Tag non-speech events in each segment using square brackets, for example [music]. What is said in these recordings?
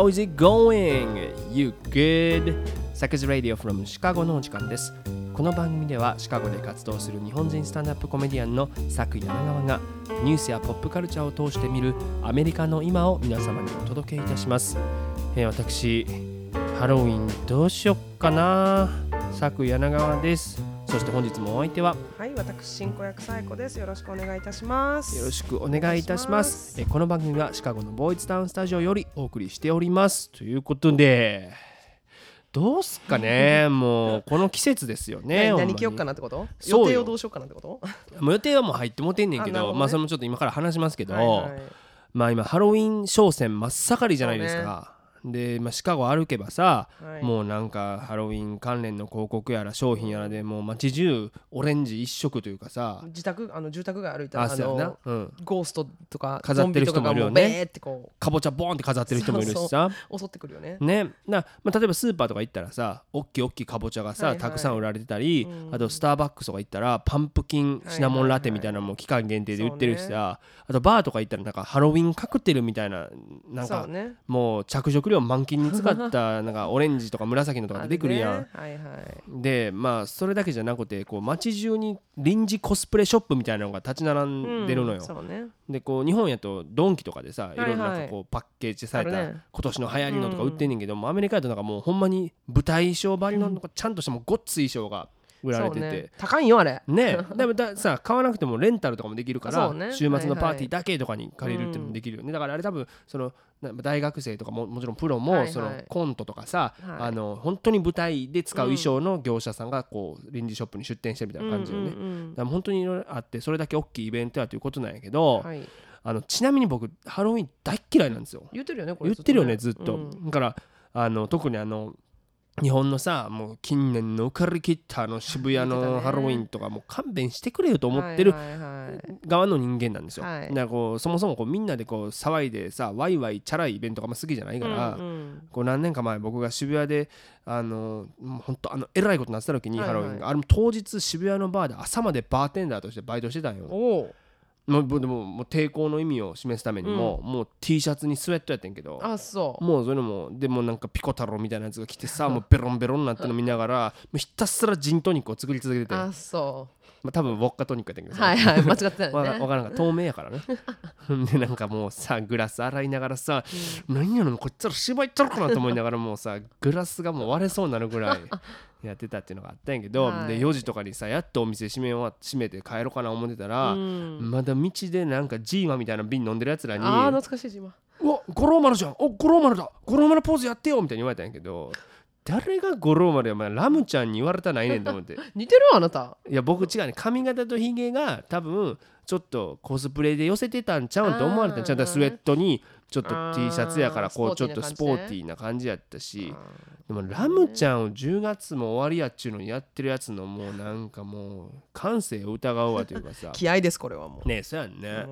How is it going? You good? サクズ Radio from シカゴのお時間です。この番組ではシカゴで活動する日本人スタンダップコメディアンのサク柳川がニュースやポップカルチャーを通して見るアメリカの今を皆様にお届けいたします。えー私、ハロウィンどうしよっかな？サク柳川です。そして本日もお相手ははい、私進行役サイコです。よろしくお願いいたします。よろしくお願いいたします。えーこの番組はシカゴのボーイズタウンスタジオよりお送りしております。ということで、どうすっかね、[laughs] もうこの季節ですよね。何着よっかなってこと？予定をどうしようかなってこと？もう予定はもう入ってもてんねんけどねまあそれもちょっと今から話しますけど、はいはいまあ今ハロウィン商戦真っ盛りじゃないですか。で、まあ、シカゴ歩けばさ、はい。もうなんかハロウィン関連の広告やら商品やらでもう街中オレンジ一色というかさ、自宅あの住宅が歩いたらああそうやな。の、うん、ゴーストとか飾ってる人もいるよね。かぼちゃボーンって飾ってる人もいるしさ。う襲ってくるよね。ね。なまあ、例えばスーパーとか行ったらさおっきいおっきいかぼちゃがさ、はいはい。たくさん売られてたり、うん。あとスターバックスとか行ったらパンプキンシナモンラテみたいなのも期間限定で売ってるしさ、そうね。あとバーとか行ったらなんかハロウィンカクテルみたいななんかね。もう着色料満金に使ったなんか [laughs] オレンジとか紫のとか出てくるやん。あねはいはい。でまあそれだけじゃなくてこう街中に臨時コスプレショップみたいなのが立ち並んでるのよ。うんね。でこう日本やとドンキとかでさいろいろなんかこうパッケージされた今年の流行りのとか売ってんねんけどもアメリカやとなんかもうほんまに舞台衣装ばりのなんかちゃんとしたもうごっつい衣装が売られてそうね。て。高いんよあれ。ね。[laughs] でもださ買わなくてもレンタルとかもできるから、ね。週末のパーティはいはいーだけとかに借りるっていうのもできるよね、だからあれ多分そのな大学生とかももちろんプロも、はいはい。そのコントとかさ、はい。あの本当に舞台で使う衣装の業者さんがこう臨時ショップに出店してるみたいな感じよね、うんうんうんだから本当にいろいろあってそれだけ大きいイベントやということなんやけど、はい。あのちなみに僕ハロウィン大っ嫌いなんですよ。言ってるよねこれ。言ってるよねずっと、うん。だからあの特にあの日本のさもう近年の浮かれきったあの渋谷のハロウィンとかもう勘弁してくれよと思ってるはいはいはい側の人間なんですよ、はい。だからこうそもそもこうみんなでこう騒いでさワイワイチャラいイベントが好きじゃないから、うんうんこう何年か前僕が渋谷であのもうほんとあのえらいことになってた時にはいはいハロウィンが、あれも当日渋谷のバーで朝までバーテンダーとしてバイトしてたんよ。もうでももう抵抗の意味を示すためにも、もう T シャツにスウェットやってんけどあそう。もうそれもでもなんかピコ太郎みたいなやつが来てさもうベロンベロンになっての見ながらもうひたすらジントニックを作り続けててあそあ、多分ウォッカトニックやったんけどはいはい間違ってない [laughs] わかね。わからんか透明やからね。[laughs] でなんかもうさグラス洗いながらさ、何やのこっちら芝居っちゃろかなと思いながらもうさグラスがもう割れそうになるぐらいやってたっていうのがあったんやけど、[laughs] はい。で4時とかにさやっとお店閉め終わ閉めて帰ろうかな思ってたら、うん。まだ道でなんかジーマみたいな瓶飲んでるやつらにああ懐かしい今。うわ五郎丸じゃん。お五郎丸だ。五郎丸ポーズやってよみたいに言われたんやけど誰が五郎丸やお前ラムちゃんに言われたないねんと思って。[laughs] 似てるあなた。いや僕違うね髪型とひげが多分ちょっとコスプレで寄せてたんちゃうんと思われたん。ちゃうだスウェットにちょっと T シャツやからこうちょっとスポーティーな感じやったしでもラムちゃんを10月も終わりやっちゅうのにやってるやつのもうなんかもう感性を疑うわというかさ。[laughs] 気合ですこれはもう。ねえそうやんね。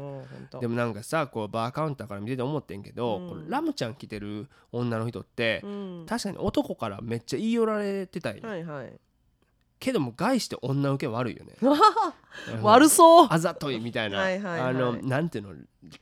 でもなんかさこうバーカウンターから見てて思ってんけど、ラムちゃん着てる女の人って、うん。確かに男からめっちゃ言い寄られてたんよ、はいはい。けども概して女受け悪いよね [laughs] 悪そう。あざといみたいな。はいはいはい。あのなんていうの？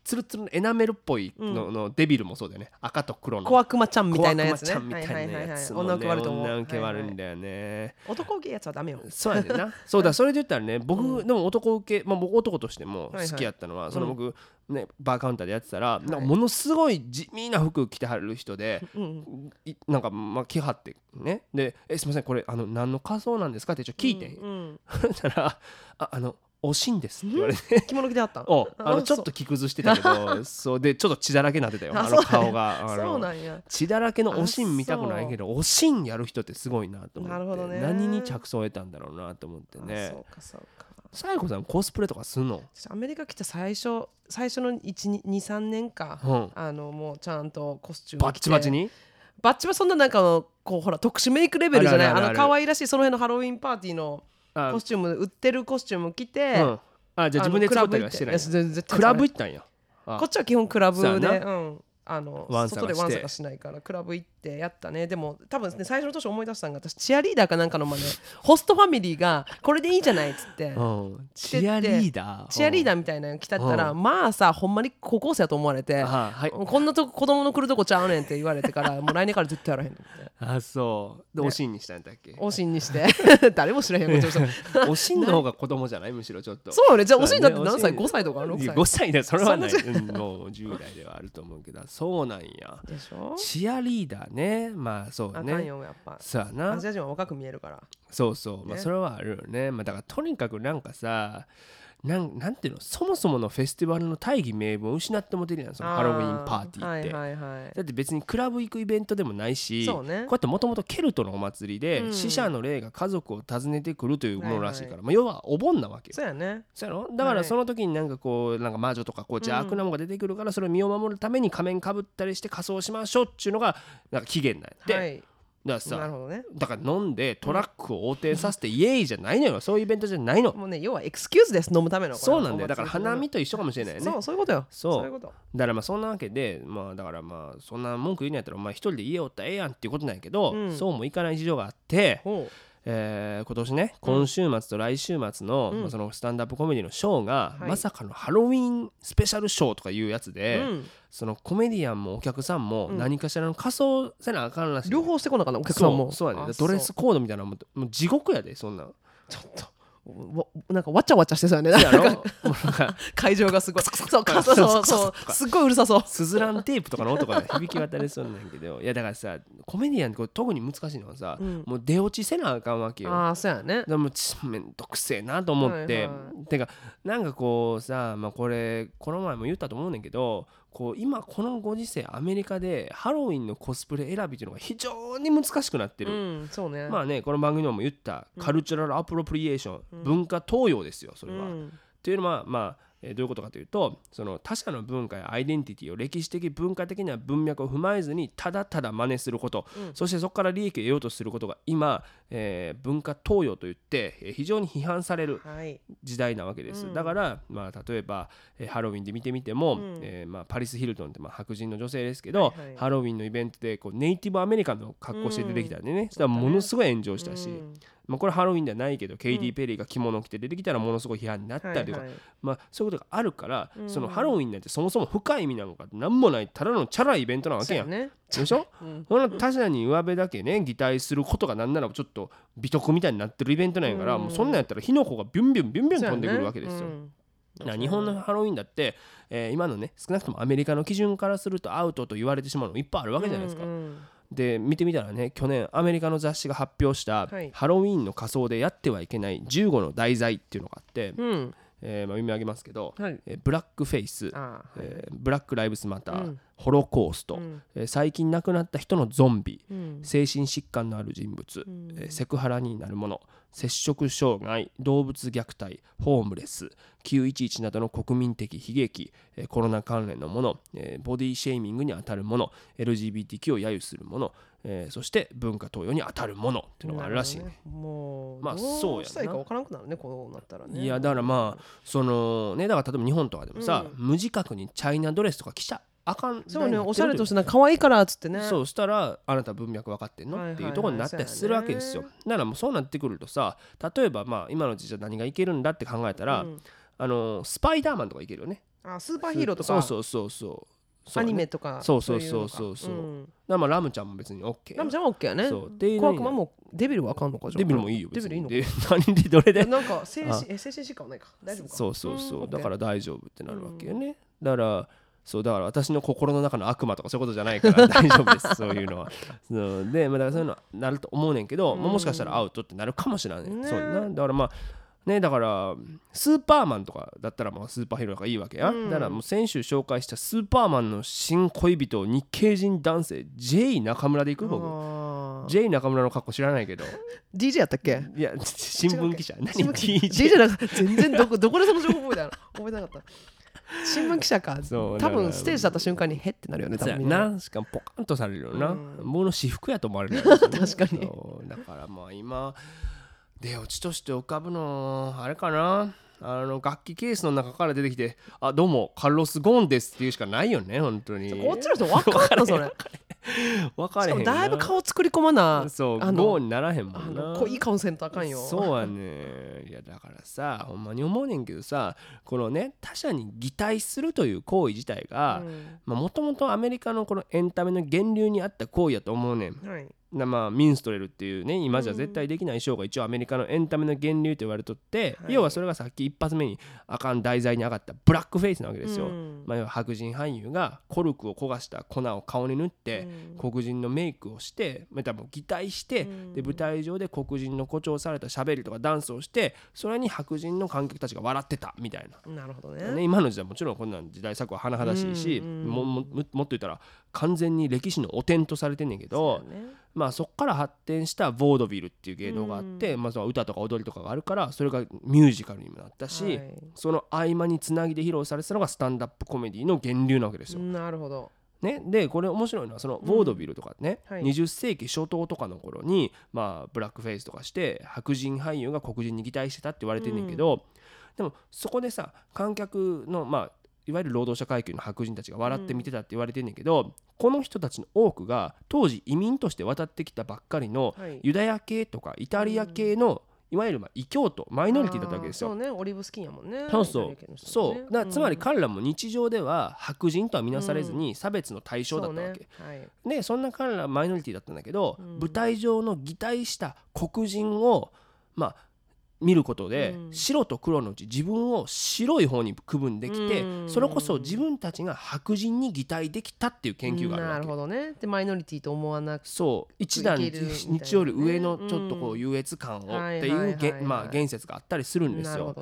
ツルツルのエナメルっぽいの,、のデビルもそうだよね。赤と黒の。小悪魔ちゃんみたいなやつね。みたいなやつもね女受け悪いと思う。女受け悪いんはいはいだよね、男受けやつはダメよ。そうやねんな。そうだそれで言ったらね僕、でも男受け、まあ、僕男としてもはいはい。好きやったのは、そのうん僕、ね、バーカウンターでやってたら、なんかものすごい地味な服着てはる人で、うん。いなんかまあ着はってね。で「えすみませんこれあの何の仮装なんですか?」ってちょっと聞いて。ん、うん。[laughs] そしたら「ああのおしんです」って言われて。着物着てあった。[laughs] おあのちょっそと着崩してたけどそう。でちょっと血だらけになってたよ。[laughs] あの顔が。そうのなんや。血だらけのおしん見たくないけどおしんやる人ってすごいなと思って。なるほどね。何に着想を得たんだろうなと思ってあねそうかそうか。サイコさんコスプレとかすんの？私アメリカ来た最初最初の123年か、うん。あのもうちゃんとコスチュームバッチバチに？バッチはそんななんかこうほら特殊メイクレベルじゃない？あの可愛らしいその辺のハロウィンパーティーのあコスチューム売ってるコスチューム着て、うん。あじゃあ自分で作ったりはしてないクラブ行ってや全然クラブ行ったんや。あ。こっちは基本クラブで、そうん、あの外でワンサがしないからクラブ行っててやったね。でも多分ね最初の年思い出したんが私チアリーダーかなんかの真似。ホストファミリーがこれでいいじゃないっつって。うん。チアリーダー？チアリーダーーみたいなの来たったら、うまあさほんまに高校生やと思われて、はいはい。こんなとこ子供の来るとこちゃうねんって言われてから [laughs] もう来年から絶対やらへんと思って。あそう。でね。おしんにしたんだっけ？おしんにして。[laughs] 誰も知らへんこっちの人。[laughs] おしんの方が子供じゃないむしろちょっと。そうよね。じゃあおしんだって何歳？そうだね ?5 歳とか6いや歳？5歳だそれはない。そうんもう10代ではあると思うけど。そうなんや。でしょ？チアリーダーね。まあそうあかんねよやっぱ。そうやな。アジア人は若く見えるから。そうそう。まあね。それはあるよね。まあだからとにかくなんかさなんなんていうの？そもそものフェスティバルの大義名分を失ってもてるやんそのハロウィンパーティーって、はいはいはい。だって別にクラブ行くイベントでもないしそうね。こうやってもともとケルトのお祭りで、うん。死者の霊が家族を訪ねてくるというものらしいから、はいまあ、要はお盆なわけよ。そうやね。そうやろ？だからその時になんかこうなんか魔女とかこう邪悪なものが出てくるからそれを身を守るために仮面かぶったりして仮装しましょうっていうのがなんか起源なんやって、はい。だからさなるほどね。だから飲んでトラックを横転させてイエーイじゃないのよ。そういうイベントじゃないの。もうね要はエクスキューズです飲むためのそうなんだよ。だから花見と一緒かもしれないよね。そうそういうことよ。そう。いうこと。だからまあそんなわけでまあだからまあそんな文句言うんやったらお前一人で家おったらええやんっていうことなんやけど、うん。そうもいかない事情があって、ほえー今年ね今週末と来週末の,、うん。まあそのスタンダップコメディのショーが、はい。まさかのハロウィンスペシャルショーとかいうやつうで、うん。そのコメディアンもお客さんもうん。何かしらの仮装せなあかんらしい。両方してこなかったお客さんも。そうやねあドレスコードみたいなのももう地獄やでそんなん。ちょっと。わなんかわちゃわちゃしてそうやね。なんもか。[laughs] 会場がすごい。そうかそうそうすっごいうるさそう。スズランテープとかの音が響き渡りそうなんやけど。いやだからさコメディアンって特に難しいのはさ、うん。もう出落ちせなあかんわけよ。ああそうやね。でもちめんどくせえなと思って、はいはてかなんかこうさ、まあ、これこの前も言ったと思うねんけどこう今このご時世アメリカでハロウィンのコスプレ選びっていうのが非常に難しくなってうる、んそうね。まあねこの番組でも言ったカルチュラルアプロプリエーション、うん。文化東洋ですよそれは。うん。っていうのはまあえーどういうことかというとその他者の文化やアイデンティティを歴史的文化的な文脈を踏まえずにただただ真似すること、うん。そしてそこから利益を得ようとすることが今、えー文化東洋といってえー非常に批判されるはい。時代なわけです、うん。だから、まあ、例えば、えーハロウィンで見てみても、うん。えーまあ、パリス・ヒルトンってまあ白人の女性ですけど、はいはい。ハロウィンのイベントでこうネイティブアメリカンの格好して出てきたんでね、そしたらものすごい炎上したし、うんまあ、これハロウィンではないけど、ケイティ・ペリーが着物を着て出てきたらものすごい批判になったりとか、はいはいまあ、そういうことがあるから、うんそのハロウィンなんてそもそも深い意味なんか何もないただのチャラいイベントなわけやん。でしょ？うんその他者に上辺だけね擬態することがなんならちょっと美徳みたいになってるイベントなんやから、うんもうそんなんやったら火の粉がビュンビュンビュンビュン飛んでくるわけですよ。日本のハロウィンだって、えー今のね少なくともアメリカの基準からするとアウトと言われてしまうのいっぱいあるわけじゃないですか。うんうんで見てみたらね去年アメリカの雑誌が発表した、はい。ハロウィンの仮装でやってはいけない15の題材っていうのがあって、うんえーまあ、読み上げますけど、はい。えーブラックフェイス、はい。えーブラック・ライブスマター、うん。ホロコースト、うん。えー最近亡くなった人のゾンビ、うん。精神疾患のある人物、うん。えーセクハラになるもの摂食障害動物虐待ホームレス911などの国民的悲劇、えーコロナ関連のもの、えーボディシェーミングにあたるもの LGBTQ を揶揄するもの、えーそして文化東洋にあたるものっていうのがあるらしいね。ね。もうまあどそうやな。したらいいか分からなくなるねこうなったらね。いやだからまあそのねだから例えば日本とかでもさ、無自覚にチャイナドレスとか着ちゃあかん。そうねおしゃれとしててなんか可愛いからっつってね。そうしたらあなた文脈分かってんの、っていうところになったりするわけですよ。そうだからもうそうなってくるとさ例えばまあ今のうちじゃ何がいけるんだって考えたら、うん。あのスパイダーマンとかいけるよね。あスーパーヒーローとか。そうそうそうそうアニメねとかそうそうそうそう。そううんまあラムちゃんも別に OK ラムちゃんは OK やね。そう。っていう小悪魔もデビルはあかんのかじゃあ。デビルもいいよデビルいいの？かで [laughs] 何でどれで？なんか精あ。神え精神疾患はないか。大丈夫か？そうそうそう、んだから大丈夫ってなるわけよね、だからそうだから私の心の中の悪魔とかそういうことじゃないから [laughs] 大丈夫です。そういうのは。そう。で、まあ、だからそういうのはなると思うねんけど、まあ、もしかしたらアウトってなるかもしれない、ね。そうな。だからまあねだからスーパーマンとかだったらまあスーパーヒーローがいいわけや、うん。だからもう先週紹介したスーパーマンの新恋人日系人男性 J 中村で行く僕。J 中村の格好知らないけど。DJ やったっけ？いや新聞記者。何 DJ DJ なんか全然どこどこでその情報覚えたの？覚えてなかった。新聞記者か。そう多分ステージだった瞬間にへってなるよね多分なな。しかもポカンとされるよな、うん。もの私服やと思われるよ。ね [laughs] 確かに。だからまあ今出落ちとして浮かぶのあれかな？あの楽器ケースの中から出てきて「あどうもカルロス・ゴーンです」っていうしかないよね本当に。こっちの人分かんの？それ。分かれへんだいぶ顔作り込まなそうあのゴーにならへんもあんな。の濃い顔せんとあかんよ。そうやね。いやだからさほんまに思うねんけどさこのね他者に擬態するという行為自体がもともとアメリカのこのエンタメの源流にあった行為やと思うねん。うんはい。なまあミンストレルっていうね今じゃ絶対できないショーが一応アメリカのエンタメの源流と言われとって、はい。要はそれがさっき一発目にあかん題材に上がったブラックフェイスなわけですよ、うん。まあ、要は白人俳優がコルクを焦がした粉を顔に塗って、黒人のメイクをしてまたもう擬態して、うん。で舞台上で黒人の誇張されたしゃべりとかダンスをしてそれに白人の観客たちが笑ってたみたいな。なるほどね。ね、今の時代もちろんこんなん時代錯誤は甚だしいし、もももっと言ったら完全に歴史の汚点とされてんねんけど、まあそこから発展したボードビルっていう芸能があって、まあ、その歌とか踊りとかがあるからそれがミュージカルにもなったし、はい。その合間につなぎで披露されてたのがスタンダップコメディの源流なわけですよ。なるほど。ね、でこれ面白いのはそのボードビルとかね、はい。20世紀初頭とかの頃に、まあ、ブラックフェイスとかして白人俳優が黒人に擬態してたって言われてんねんけど、でもそこでさ観客のまあいわゆる労働者階級の白人たちが笑って見てたって言われてんねんけど、この人たちの多くが当時移民として渡ってきたばっかりのはい。ユダヤ系とかイタリア系の、いわゆるまあ異教徒マイノリティだったわけですよ。そうね。オリーブスキンやもんね。そうそう。そう。だつまりうん彼らも日常では白人とは見なされずに差別の対象だったわけ、そうね。はい。でそんな彼らはマイノリティだったんだけど、うん。舞台上の擬態した黒人をまあ見ることで、うん。白と黒のうち自分を白い方に区分できて、うん。それこそ自分たちが白人に擬態できたっていう研究があるわけ。なるほどね。でマイノリティと思わなくそう。一段日より上のちょっとこうう優越感をってはいいうまあ言説があったりするんですよ。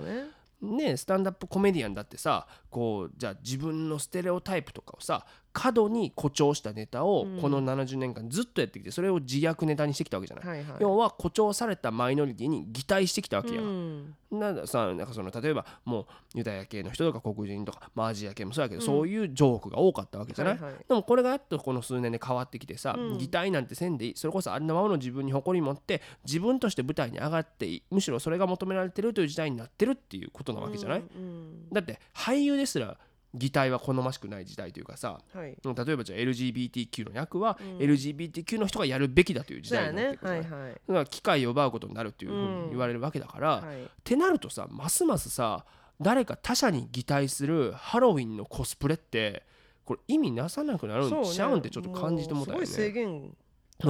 ねスタンダップコメディアンだってさこうじゃあ自分のステレオタイプとかをさ過度に誇張したネタをうん。この70年間ずっとやってきてそれを自虐ネタにしてきたわけじゃない。はいはい。要は誇張されたマイノリティに擬態してきたわけや。うん。なんださなんかその例えばもうユダヤ系の人とか黒人とか、まあ、アジア系もそうやけど、うん。そういうジョークが多かったわけじゃない、はいはい。でもこれがやっとこの数年で変わってきてさ、うん。擬態なんてせんでいい。それこそありのままの自分に誇り持って自分として舞台に上がっていい。むしろそれが求められてるという時代になってるっていうことなわけじゃない、うん。だって俳優ですら擬態は好ましくない時代というかさうんはい。例えばじゃあ LGBTQ の役は、うん。LGBTQ の人がやるべきだという時代になってい？はいはいだから機会を奪うことになるっていうふうに言われるわけだから、はい。ってなるとさますますさ誰か他者に擬態するハロウィンのコスプレってこれ意味なさなくなるんちゃうんってちょっと感じてもたよね。そ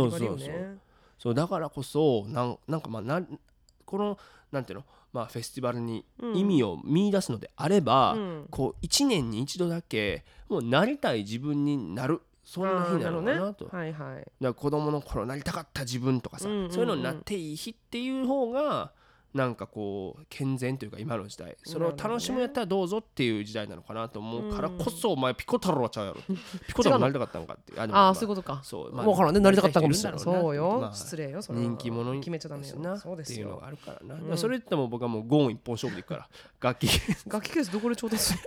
うそうそうね。そう。だからこそなんなんかまあなんこのなんていうの？まあフェスティバルにうん意味を見出すのであれば、うん。こう1年に一度だけもうなりたい自分になるそんな日なのかなと。ね。はいはい。だから子供の頃なりたかった自分とかさ、うんうんうん。そういうのになっていい日っていう方がなんかこう健全というか今の時代。それを楽しむやったらどうぞっていう時代なのかなと思うからこそ、お前ピコ太郎はちゃうやろピコ太郎なりたかったのかって。いうあああそういうことか。そう。わからんね。なりたかったかもしれないそうよ。まあ。失礼よそ人気者に決めちゃダメよ。なそうですよ。っていうのがあるからな、それ言っても僕はもうゴーン一本勝負でいくから。楽器楽器ケースどこで調達する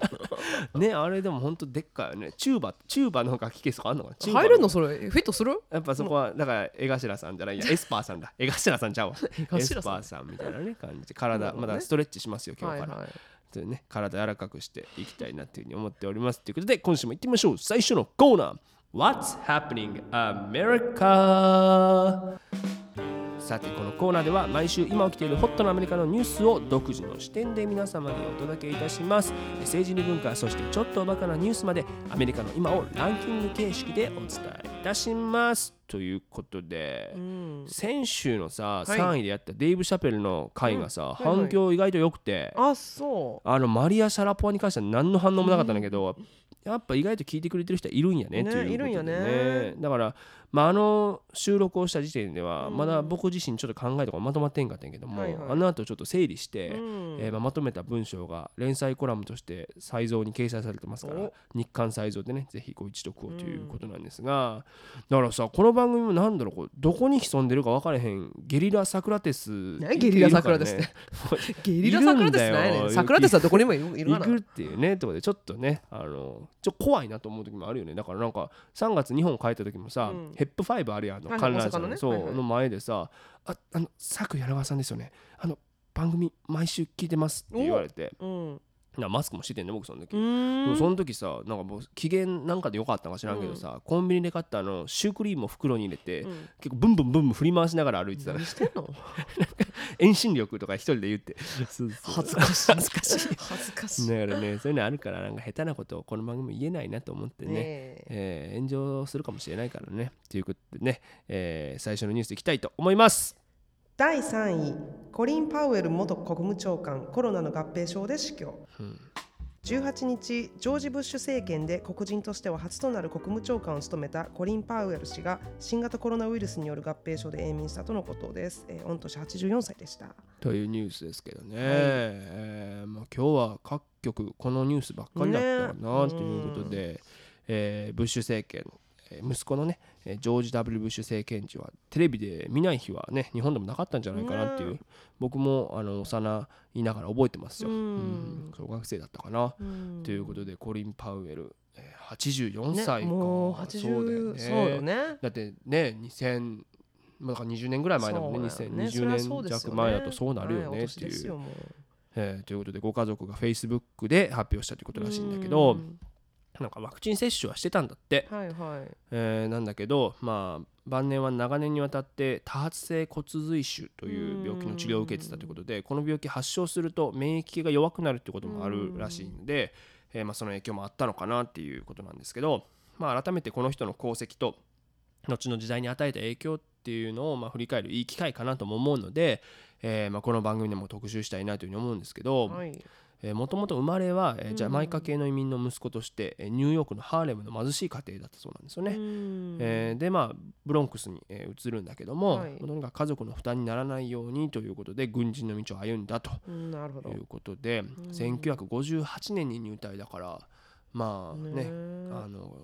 [laughs] ねあれでも本当でっかいよね。チューバチューバの楽器ケースとかあんのかな？入れんのそれ？フィットする？やっぱそこはだから江頭さんじゃないや。[laughs] エスパーさんだ。江頭さんちゃうわ。エスパーさんみたいなね感じで体まだストレッチしますよ今日から、というね、体柔らかくしていきたいなっていうふうに思っております。ということで今週も行ってみましょう。最初のコーナー。What's happening America? さてこのコーナーでは毎週今起きているホットなアメリカのニュースを独自の視点で皆様にお届けいたします。政治に文化そしてちょっとおバカなニュースまでアメリカの今をランキング形式でお伝えいたします。ということで、うん。先週のさ、はい。3位でやったデイブ・シャペルの回がさ、うん。はいはい反響意外と良くて、あそう。あのマリア・シャラポワに関しては何の反応もなかったんだけど、やっぱ意外と聞いてくれてる人はいるんやねねっていうことでいるんやね。だから、まあ、あの収録をした時点ではうん。まだ僕自身ちょっと考えとかまとまってんかったんやけども、はいはい。あの後ちょっと整理して、うん。えーまあ、まとめた文章が連載コラムとして再造に掲載されてますからお。日刊再造でねぜひご一読をということなんですが、だからさこの番組もなんだろうこうどこに潜んでるか分からへんゲリラサクラテス何ゲリラサクラテスって？[laughs] ゲリラサクラテスないねサクラテスはどこにもいるいる。わな。行くっていうねとこでちょっとねあのちょ怖いなと思う時もあるよね。だからなんか3月日本帰った時もさ、うんヘップ5あるやんあのはい観覧車のそうの前でさ「ああの佐久柳川さんですよね。あの番組毎週聞いてます」って言われて。うんなマスクもしててんね僕その時、その時さなんかもう機嫌なんかでよかったのか知らんけどさ、コンビニで買ったあのシュークリームを袋に入れて、うん。結構ブンブンブンブン振り回しながら歩いてたら何してんの？[laughs] 遠心力とか一人で言って。恥ずかしい恥ずかしい。[laughs] 恥ずかしい。だからねそういうのあるからなんか下手なことをこの番組言えないなと思ってね。ねえ。えー炎上するかもしれないからね。ということでね、えー最初のニュースいきたいと思います第3位コリン・パウエル元国務長官コロナの合併症で死去、18日ジョージ・ブッシュ政権で黒人としては初となる国務長官を務めたコリン・パウエル氏が新型コロナウイルスによる合併症で永眠したとのことです、えー、御年84歳でした。というニュースですけどね、えーまあ、今日は各局このニュースばっかりだったかなねということで、えーブッシュ政権えー息子のねえージョージ・ W・ ブッシュ政権時はテレビで見ない日はね日本でもなかったんじゃないかなっていう、ね僕もあの幼いながら覚えてますよ、うん。うん。小学生だったかな、うん。ということでコリン・パウエル、えー84歳か、ね、もうそうだよ80ね。そうよね。だってね2000まあだから20年ぐらい前だもんね。ね。2020そりゃそうですよ年弱前だとそうなるよねっていう。えーということでご家族が Facebook で発表したということらしいんだけどうんなんかワクチン接種はしてたんだって、はいはい。えーなんだけどまあ晩年は長年にわたって多発性骨髄腫という病気の治療を受けてたということでこの病気発症すると免疫系が弱くなるってこともあるらしいので、えーまあ、その影響もあったのかなっていうことなんですけど、まあ、改めてこの人の功績と後の時代に与えた影響っていうのをまあ振り返るいい機会かなとも思うので、えーまあこの番組でも特集したいなというふうに思うんですけど、はいもともと生まれは、ジャマイカ系の移民の息子として、えーニューヨークのハーレムの貧しい家庭だったそうなんですよね。でまあブロンクスに、えー移るんだけども、はい。とにかく家族の負担にならないようにということで軍人の道を歩んだということで、1958年に入隊だからまあねねあの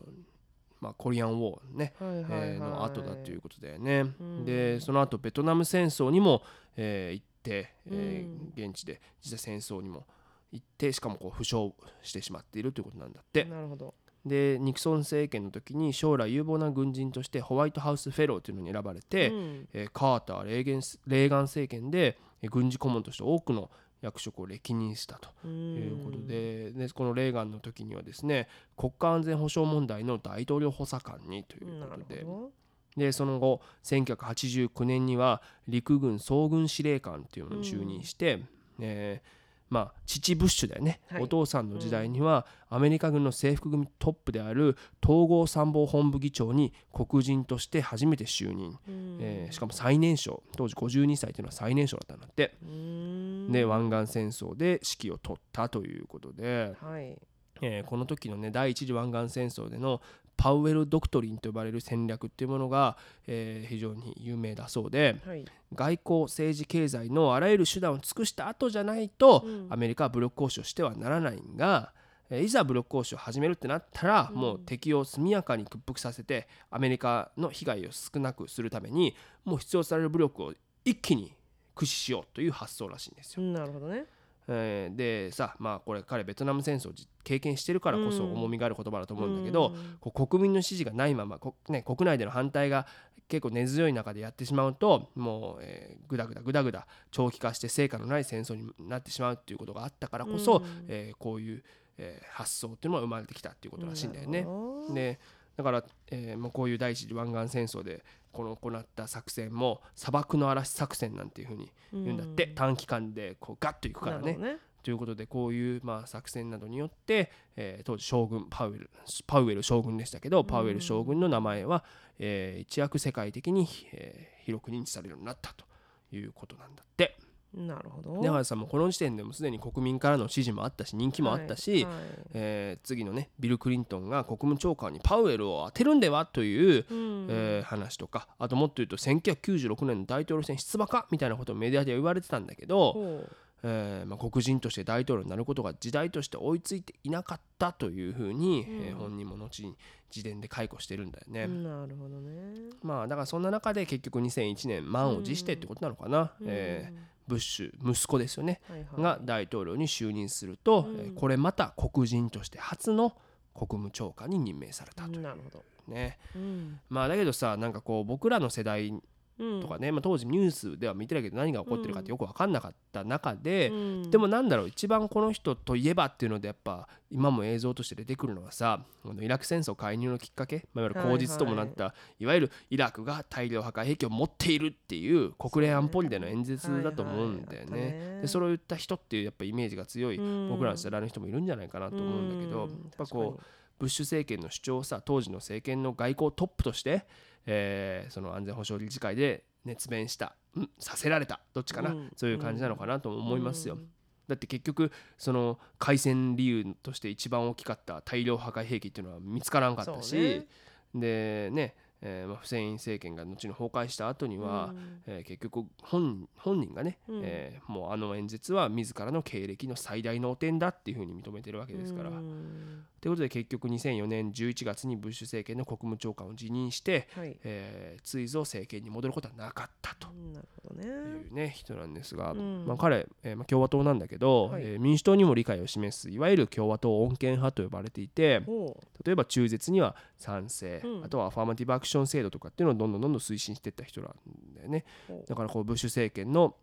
まあ、コリアンウォーね、えーの後だということだよね。うん。でその後ベトナム戦争にも、えー行って、え現地で実際戦争にも行ってしかもこう負傷してしまっているということなんだって。なるほど。でニクソン政権の時に将来有望な軍人としてホワイトハウスフェローというのに選ばれて、うん。えーカーターレーゲンスレーガン政権で、えー軍事顧問として多くの役職を歴任したとということで,、でこのレーガンの時にはですね国家安全保障問題の大統領補佐官にということで。ほでその後1989年には陸軍総軍司令官というのに就任して、えーまあ、父ブッシュだよね、はい。お父さんの時代にはアメリカ軍の制服組トップである統合参謀本部議長に黒人として初めて就任、どうん。えーしかも最年少。当時52歳というのは最年少だったんだって、うん。で湾岸戦争で指揮を取ったということで、はい。えーこの時のね第一次湾岸戦争でのパウエル・ドクトリンと呼ばれる戦略っていうものが、えー非常に有名だそうではい。外交政治経済のあらゆる手段を尽くした後じゃないと、うん。アメリカは武力行使をしてはならないんが、えーいざ武力行使を始めるってなったら、うん。もう敵を速やかに屈服させてアメリカの被害を少なくするためにもう必要とされる武力を一気に駆使しようという発想らしいんですよ。なるほどねえーでさまあこれ彼ベトナム戦争をじ経験してるからこそうん。重みがある言葉だと思うんだけど、うん。こう国民の支持がないままこ、ね、国内での反対が結構根強い中でやってしまうともう、えー、ぐだぐだぐだぐだ長期化して成果のない戦争になってしまうっていうことがあったからこそ、うん。えーこういう、えー発想っていうのが生まれてきたっていうことらしいんだよね。だから、えーまあ、こういう第一次湾岸戦争でこの行った作戦も砂漠の嵐作戦なんていうふうに言うんだって、うん。短期間でこうガッといくからね。ということでこういうまあ作戦などによって、えー当時将軍パウエルパウエル将軍でしたけどパウエル将軍の名前は、えー一躍世界的に、えー広く認知されるようになったということなんだってなるほど。だからさもうこの時点でもすでに国民からの支持もあったし人気もあったし、はいはい。えー次のねビル・クリントンが国務長官にパウエルを当てるんではという、うん。えー話とかあともっと言うと1996年の大統領選出馬かみたいなことをメディアでは言われてたんだけど、えーまあ、黒人として大統領になることが時代として追いついていなかったというふうに、うん。えー本人も後に自伝で解雇してるんだよね。なるほどね。まあだからそんな中で結局2001年満を持してってことなのかな、えーブッシュ息子ですよね、はいはい。が大統領に就任すると、うん。えーこれまた黒人として初の国務長官に任命されたという。なるほど。ね。うん。まあだけどさなんかこう僕らの世代とかね、まあ、当時ニュースでは見てたけど何が起こってるかってよく分かんなかった中で、うん。でもなんだろう一番この人といえばっていうのでやっぱ今も映像として出てくるのはさあのイラク戦争介入のきっかけ、まあ、いわゆる口実ともなった、いわゆるイラクが大量破壊兵器を持っているっていう国連安保理での演説だと思うんだよね。はいはいあったね。でそれを言った人っていうやっぱイメージが強いうん。僕らの世代の人もいるんじゃないかなと思うんだけど、うんやっぱこうブッシュ政権の主張をさ当時の政権の外交トップとして、えーその安全保障理事会で熱弁した、うん、させられたどっちかな、うん。そういう感じなのかなと思いますよ。うん。だって結局その開戦理由として一番大きかった大量破壊兵器っていうのは見つからんかったし、ね。でね、えーまあ、フセイン政権が後に崩壊した後には、うん。えー結局本本人がね、うん。えーもうあの演説は自らの経歴の最大の点だっていうふうに認めてるわけですから。うんということで結局2004年11月にブッシュ政権の国務長官を辞任して、はい。えーついぞ政権に戻ることはなかったと。なるほどね。いう、ね、人なんですが、うん。まあ、彼、えーまあ、共和党なんだけど、はい。えー民主党にも理解を示すいわゆる共和党穏健派と呼ばれていてほ例えば中絶には賛成、うん。あとはアファーマティブアクション制度とかっていうのをどんどんどんどん推進していった人なんだよね。だからこうブッシュ政権の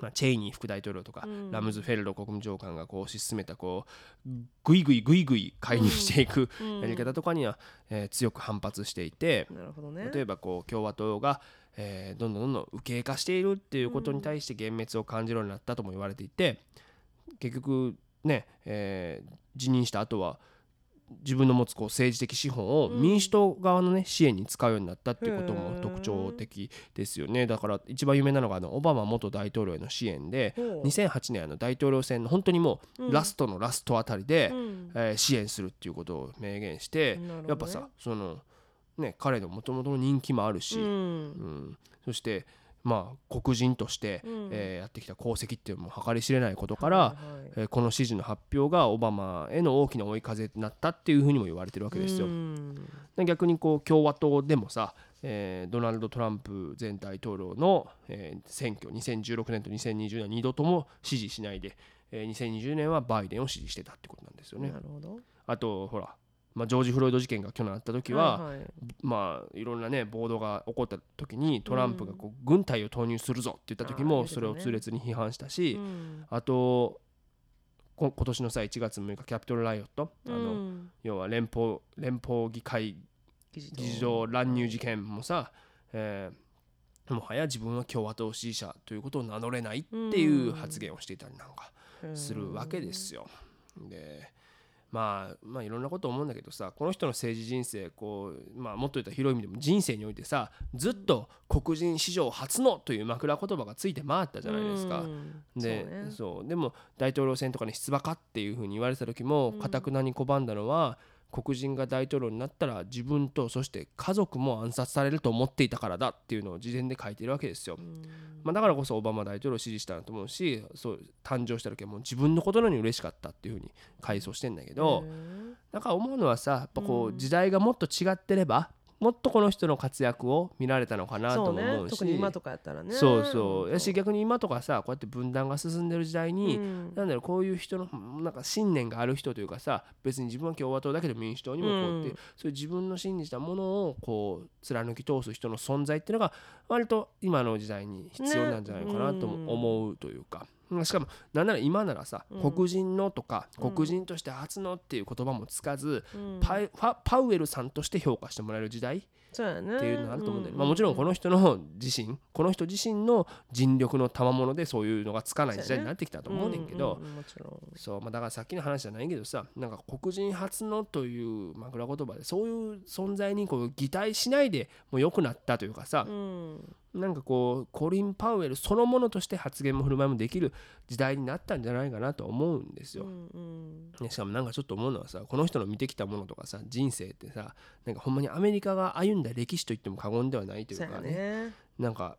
まあ、チェイニー副大統領とか、うん。ラムズフェルロ国務長官がこう推し進めたこうぐいぐいぐいぐい介入していくうん。やり方とかには、えー強く反発していて、ね。例えばこう共和党が、えーどんどんどんどん右傾化しているっていうことに対して幻滅を感じるようになったとも言われていて結局ね、えー辞任した後は自分の持つこう政治的資本をうん民主党側のね支援に使うようになったっていうことも特徴的ですよね。だから一番有名なのがあのオバマ元大統領への支援でほう。2008年あの大統領選の本当にもううんラストのラストあたりで、うん。えー支援するっていうことを明言して、やっぱさそのね彼のもともとの人気もあるし、ううんん。そしてまあ黒人として、うんえーやってきた功績っていうのも計り知れないことから、はいはいえーこの支持の発表がオバマへの大きな追い風になったっていうふうにも言われてるわけですよ。逆にこう共和党でもさ、えードナルド・トランプ前大統領の、えー選挙2016年と2020年2度とも支持しないで、えー2020年はバイデンを支持してたってことなんですよねな。るほどあとほら、まあ、ジョージ・フロイド事件が去年あった時は、はいはい。まあいろんなね暴動が起こった時にトランプがこう軍隊を投入するぞって言った時もそれを痛烈に批判したし、うん。あとこ今年のさ1月6日キャピトル・ライオット。あの、うん。要は連邦連邦議会議事堂乱入事件もさ、えーもはや自分は共和党支持者ということを名乗れないっていう発言をしていたりなんかするわけですよ。でまあまあいろんなこと思うんだけどさこの人の政治人生こう、まあ、もっと言ったら広い意味でも人生においてさずっと黒人史上初のという枕言葉がついて回ったじゃないですか。うんでそうね。そう。でも大統領選とかに出馬かっていうふうに言われた時もうん。かたくなに拒んだのは、黒人が大統領になったら自分とそして家族も暗殺されると思っていたからだっていうのを事前で書いてるわけですよ。うん。まあ、だからこそオバマ大統領を支持したなと思うしそう誕生した時はもう自分のことのように嬉しかったっていうふうに回想してんだけど、うんなんか思うのはさやっぱこううん。時代がもっと違ってればもっとこの人の活躍を見られたのかなとも思うし。ね。特に今とかやったらね。そうそう。やし逆逆に今とかさこうやって分断が進んでる時代に、うん。なんだろうこういう人のなんか信念がある人というかさ別に自分は共和党だけど民主党にもこうやって、うん。そういう自分の信じたものをこう貫き通す人の存在っていうのが割と今の時代に必要なんじゃないかなとも思うというか。しかもなんなら今ならさ、うん。黒人のとかうん。黒人として初のっていう言葉もつかず、うん。パイファパウエルさんとして評価してもらえる時代っていうのがあると思うんだよね、まあ、もちろんこの人の自身この人自身の尽力の賜物でそういうのがつかない時代になってきたと思うねんけど、だからさっきの話じゃないけどさなんか黒人初のという枕言葉でそういう存在にこう擬態しないでもう良くなったというかさ、うんなんかこうコリン・パウエルそのものとして発言も振る舞いもできる時代になったんじゃないかなと思うんですよ。うんうん。ねしかもなんかちょっと思うのはさこの人の見てきたものとかさ人生ってさなんかほんまにアメリカが歩んだ歴史と言っても過言ではないというかね。ね。なんか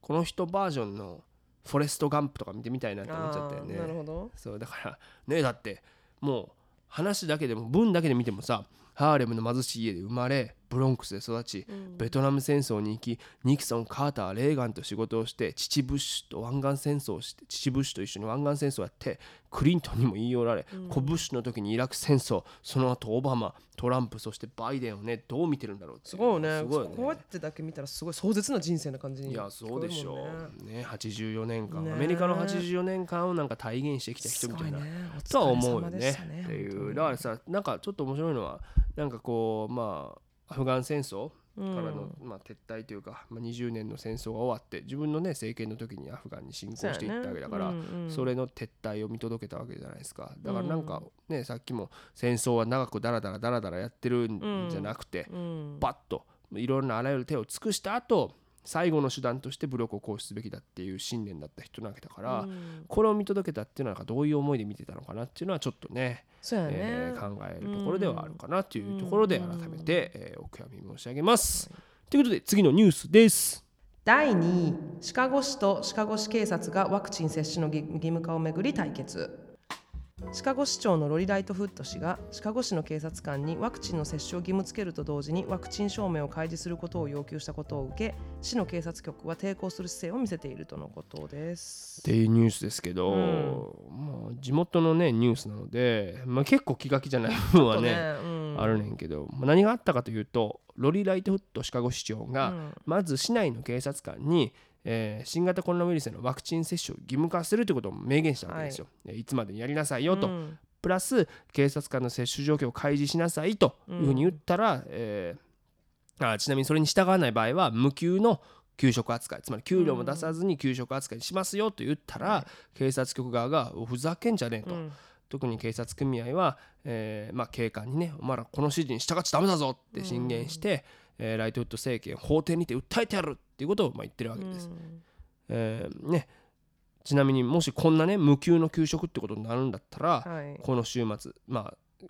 この人バージョンのフォレスト・ガンプとか見てみたいなって思っちゃったよね。なるほど。そうだからねだってもう話だけでも文だけで見てもさハーレムの貧しい家で生まれブロンクスで育ち、ベトナム戦争に行きニクソンカーターレーガンと仕事をして父ブッシュと湾岸戦争をして父ブッシュと一緒に湾岸戦争をやってクリントンにも言い寄られ、コブッシュの時にイラク戦争その後オバマトランプそしてバイデンをねどう見てるんだろうってすごいよね。すごいよね。こうやってだけ見たらすごい壮絶な人生な感じにいやそうでしょう。ね84年間、ねアメリカの84年間をなんか体現してきたえ人みたいな、ね。とは思うよね。っていう。だからさなんかちょっと面白いのはなんかこうまあアフガン戦争からの、まあ、撤退というか、まあ、20年の戦争が終わって自分のね政権の時にアフガンに侵攻していったわけだからそれの撤退を見届けたわけじゃないですか。だからなんかねさっきも戦争は長くダラダラダラダラやってるんじゃなくてうん。バッといろんなあらゆる手を尽くした後最後の手段として武力を行使すべきだっていう信念だった人なわけだから、うん。これを見届けたっていうのはなんかどういう思いで見てたのかなっていうのはちょっとねそうやね、えー考えるところではあるかなというところで改めて、えーお悔やみ申し上げます。ということで次のニュースです。第2位シカゴ市とシカゴ市警察がワクチン接種の義義務化をめぐり対決シカゴ市長のロリ・ライトフット氏がシカゴ市の警察官にワクチンの接種を義務付けると同時にワクチン証明を開示することを要求したことを受け市の警察局は抵抗する姿勢を見せているとのことです。っていうニュースですけど、うん。まあ、地元のねニュースなので、まあ、結構気が気じゃない部分はねうん。あるねんけど、まあ、何があったかというとロリ・ライトフットシカゴ市長が、うん。まず市内の警察官に、えー新型コロナウイルスへのワクチン接種を義務化するということを明言したわけですよ。い、いつまでにやりなさいよと、うん。プラス警察官の接種状況を開示しなさいというふうに言ったら、えーあちなみにそれに従わない場合は無給の給食扱い。つまり給料も出さずに給食扱いにしますよと言ったら、警察局側がおふざけんじゃねえと、うん。特に警察組合は、えーまあ、警官にねお前らこの指示に従っちゃダメだぞって進言して、えーライトウッド政権法廷にて訴えてやるっていうことをまあ言ってるわけです。えーね、ちなみにもしこんなね無給の給食ってことになるんだったら、はい。この週末まあ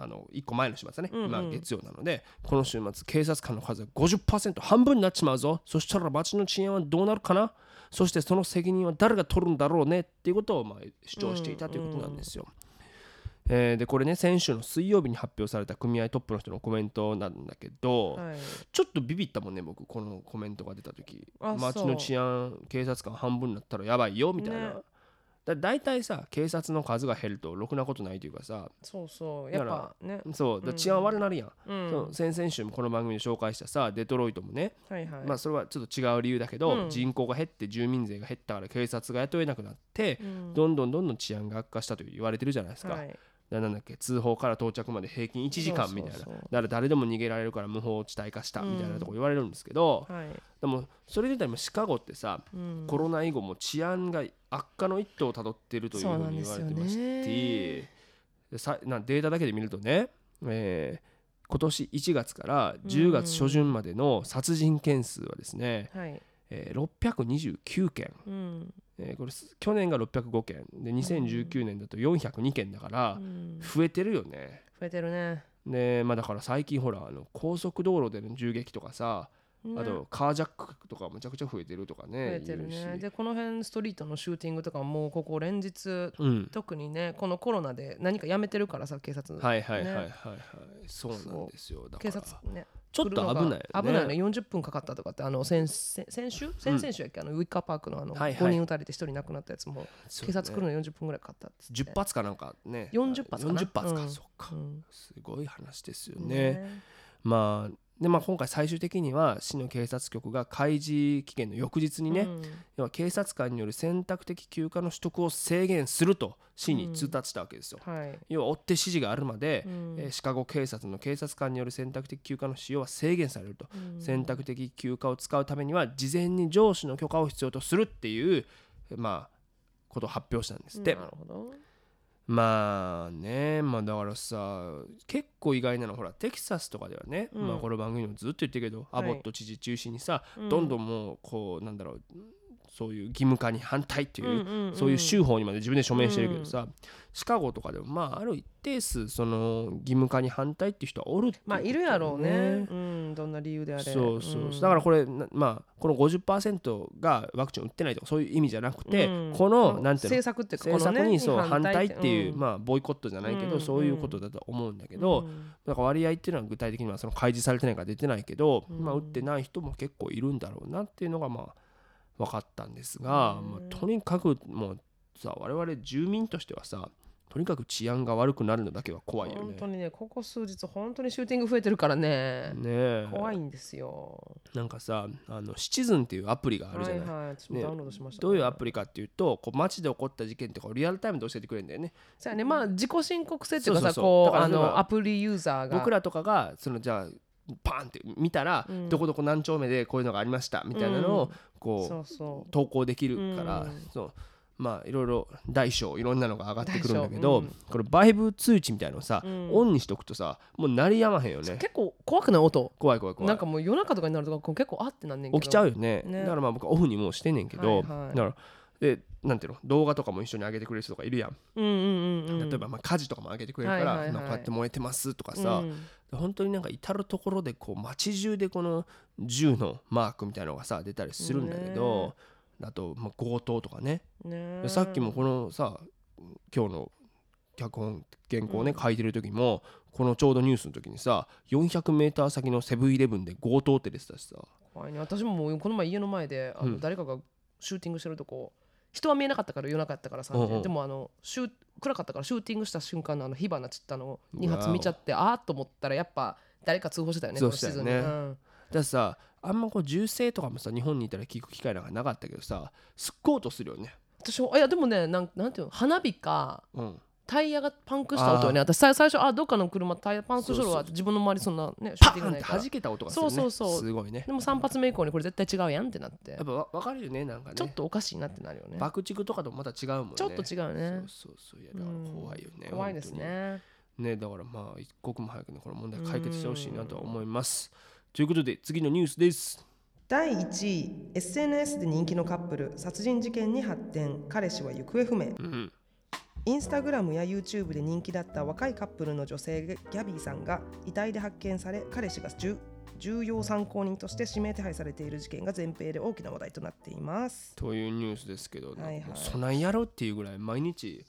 あの1個前の週末ね、うんうん。今月曜なのでこの週末警察官の数が50%半分になっちまうぞ。そしたら町の治安はどうなるかな？そしてその責任は誰が取るんだろうね？っていうことをまあ主張していたということなんですよ。えーでこれね先週の水曜日に発表された組合トップの人のコメントなんだけど、はい。ちょっとビビったもんね僕このコメントが出た時。あ街の治安警察官半分になったらやばいよみたいな、ね。だ大体さ警察の数が減るとろくなことないというかさ。そうそう。やっぱね。そうだ治安悪なるやん、うん。そう先々週もこの番組で紹介したさデトロイトもね、はいはい。まあそれはちょっと違う理由だけど、うん。人口が減って住民税が減ったから警察が雇えなくなって、うん。どんどんどんどん治安が悪化したと言われてるじゃないですか、はいななんだっけ通報から到着まで平均1時間みたいな。だから誰でも逃げられるから無法地帯化したみたいなとこ言われるんですけど、はい。でもそれで言ったら今シカゴってさ、うん。コロナ以後も治安が悪化の一途をたどっているというふうに言われてましてなデータだけで見るとね、えー今年1月から10月初旬までの殺人件数はですね、はい。えー629件、うんえーこれす去年が605件。で2019年だと402件だからうん。増えてるよね。増えてるね。でまあだから最近ほらあの高速道路での銃撃とかさあとカージャックとかむちゃくちゃ増えてるとか増ねえてるね。でこの辺ストリートのシューティングとかもここ連日うん。特にねこのコロナで何かやめてるからさ警察。はいはいはいはいねはい、そうなんですよ。だか警ら察ねちょっと危ないよね。危ないね。40分かかったとかってあの先先先週先々週やっけ？あのウィッカーパークのあのはいはい。5人撃たれて1人亡くなったやつもね。警察来るの40分ぐらいかかったっつって。10発かなんかね。40発かな？40発か、うんそっか、うん。すごい話ですよね。ね。まあでまあ今回最終的には市の警察局が開示期限の翌日にね、うん。要は警察官による選択的休暇の取得を制限すると市に通達したわけですよ、はい。要は追って指示があるまで、うん。えーシカゴ警察の警察官による選択的休暇の使用は制限されると、うん。選択的休暇を使うためには事前に上司の許可を必要とするっていうまあことを発表したんですって、なるほどまあねまあだからさ結構意外なのはほらテキサスとかではね、うん。まあこの番組でもずっと言ってるけど、はい。アボット知事中心にさ、うん。どんどんもうこうなんだろうそういう義務化に反対っていう,、うんうんうん。そういう州法にまで自分で署名してるけどさ、シカゴとかでもまあある一定数その義務化に反対っていう人はおるまあいるやろうね。うんどんな理由であれ。そうそう、ん。だからこれなまあこの50%がワクチンを打ってないとかそういう意味じゃなくて、うん。このなんていうの？政策って政策にそう反対っていう、んまあボイコットじゃないけど、うんそういうことだと思うんだけど、うん。だから割合っていうのは具体的にはその開示されてないから出てないけど、うん。まあ打ってない人も結構いるんだろうなっていうのがまあ分かったんですが、まあ、とにかくもうさ我々住民としてはさとにかく治安が悪くなるのだけは怖いよね。本当にねここ数日本当にシューティング増えてるからね。ねえ。怖いんですよ。なんかさあのシチズンっていうアプリがあるじゃない、はいはいダウンロードしました、どういうアプリかっていうとこう街で起こった事件とかをリアルタイムで教えてくれるんだよね。そうやねまあ自己申告制っていうかさあのアプリユーザーが。僕らとかがそのじゃあパーンって見たら、うん。どこどこ何丁目でこういうのがありましたみたいなのをこう、投稿できるから、うん。そう。まあいろいろ大小いろんなのが上がってくるんだけ大ど、これバイブ通知みたいのをさ、うん。オンにしとくとさもう鳴りやまへんよね。結構怖くない音？怖い怖い怖い。なんかもう夜中とかになると結構あってなんねんけど。起きちゃうよね。ね。だからまあ僕はオフにもうしてんねんけど、だからでなんていうの動画とかも一緒に上げてくれる人とかいるやん、うんうんうんうん。例えばまあ火事とかも上げてくれるから、今こうやって燃えてますとかさ、うん。本当になんか至る所でこう街中でこの銃のマークみたいなのがさ出たりするんだけど、あとまあ強盗とかね。ねでさっきもこのさ今日の脚本原稿ね、書いてる時もこのちょうどニュースの時にさ 400m 先のセブンイレブンで強盗って出てたしさ。怖いね。私ももうこの前家の前であの、うん。誰かがシューティングしてるとこ人は見えなかったから夜中やったからさ、うんうん。でもあのシュー暗かったからシューティングした瞬間のあの火花散ったの2うわ。発見ちゃってあーっと思ったらやっぱ誰か通報してたよねそうしたよね。このシーズンにださあんまこう銃声とかもさ日本にいたら聞く機会なんかなかったけどさすっごい音するよね。私もいやでもねなんなんていうの花火かうんタイヤがパンクした音よね。私さ最初あどっかの車タイヤパンクしとるわ自分の周りそんなねパーンって弾けた音がするね。そうそうそう。すごいね。でも3発目以降にこれ絶対違うやんってなって。やっぱわ分かるよねなんかね。ちょっとおかしいなってなるよね。爆竹とかともまた違うもんね。ちょっと違うよね。そうそうそう。いやだから怖いよね、怖いですね。ねだからまあ一刻も早くねこの問題解決してほしいなとは思います。ということで次のニュースです。第1位 SNS で人気のカップル殺人事件に発展。彼氏は行方不明。うんインスタグラムや YouTube で人気だった若いカップルの女性ギャビーさんが遺体で発見され彼氏が重重要参考人として指名手配されている事件が全米で大きな話題となっています。というニュースですけど、はいはいそないやろっていうぐらい毎日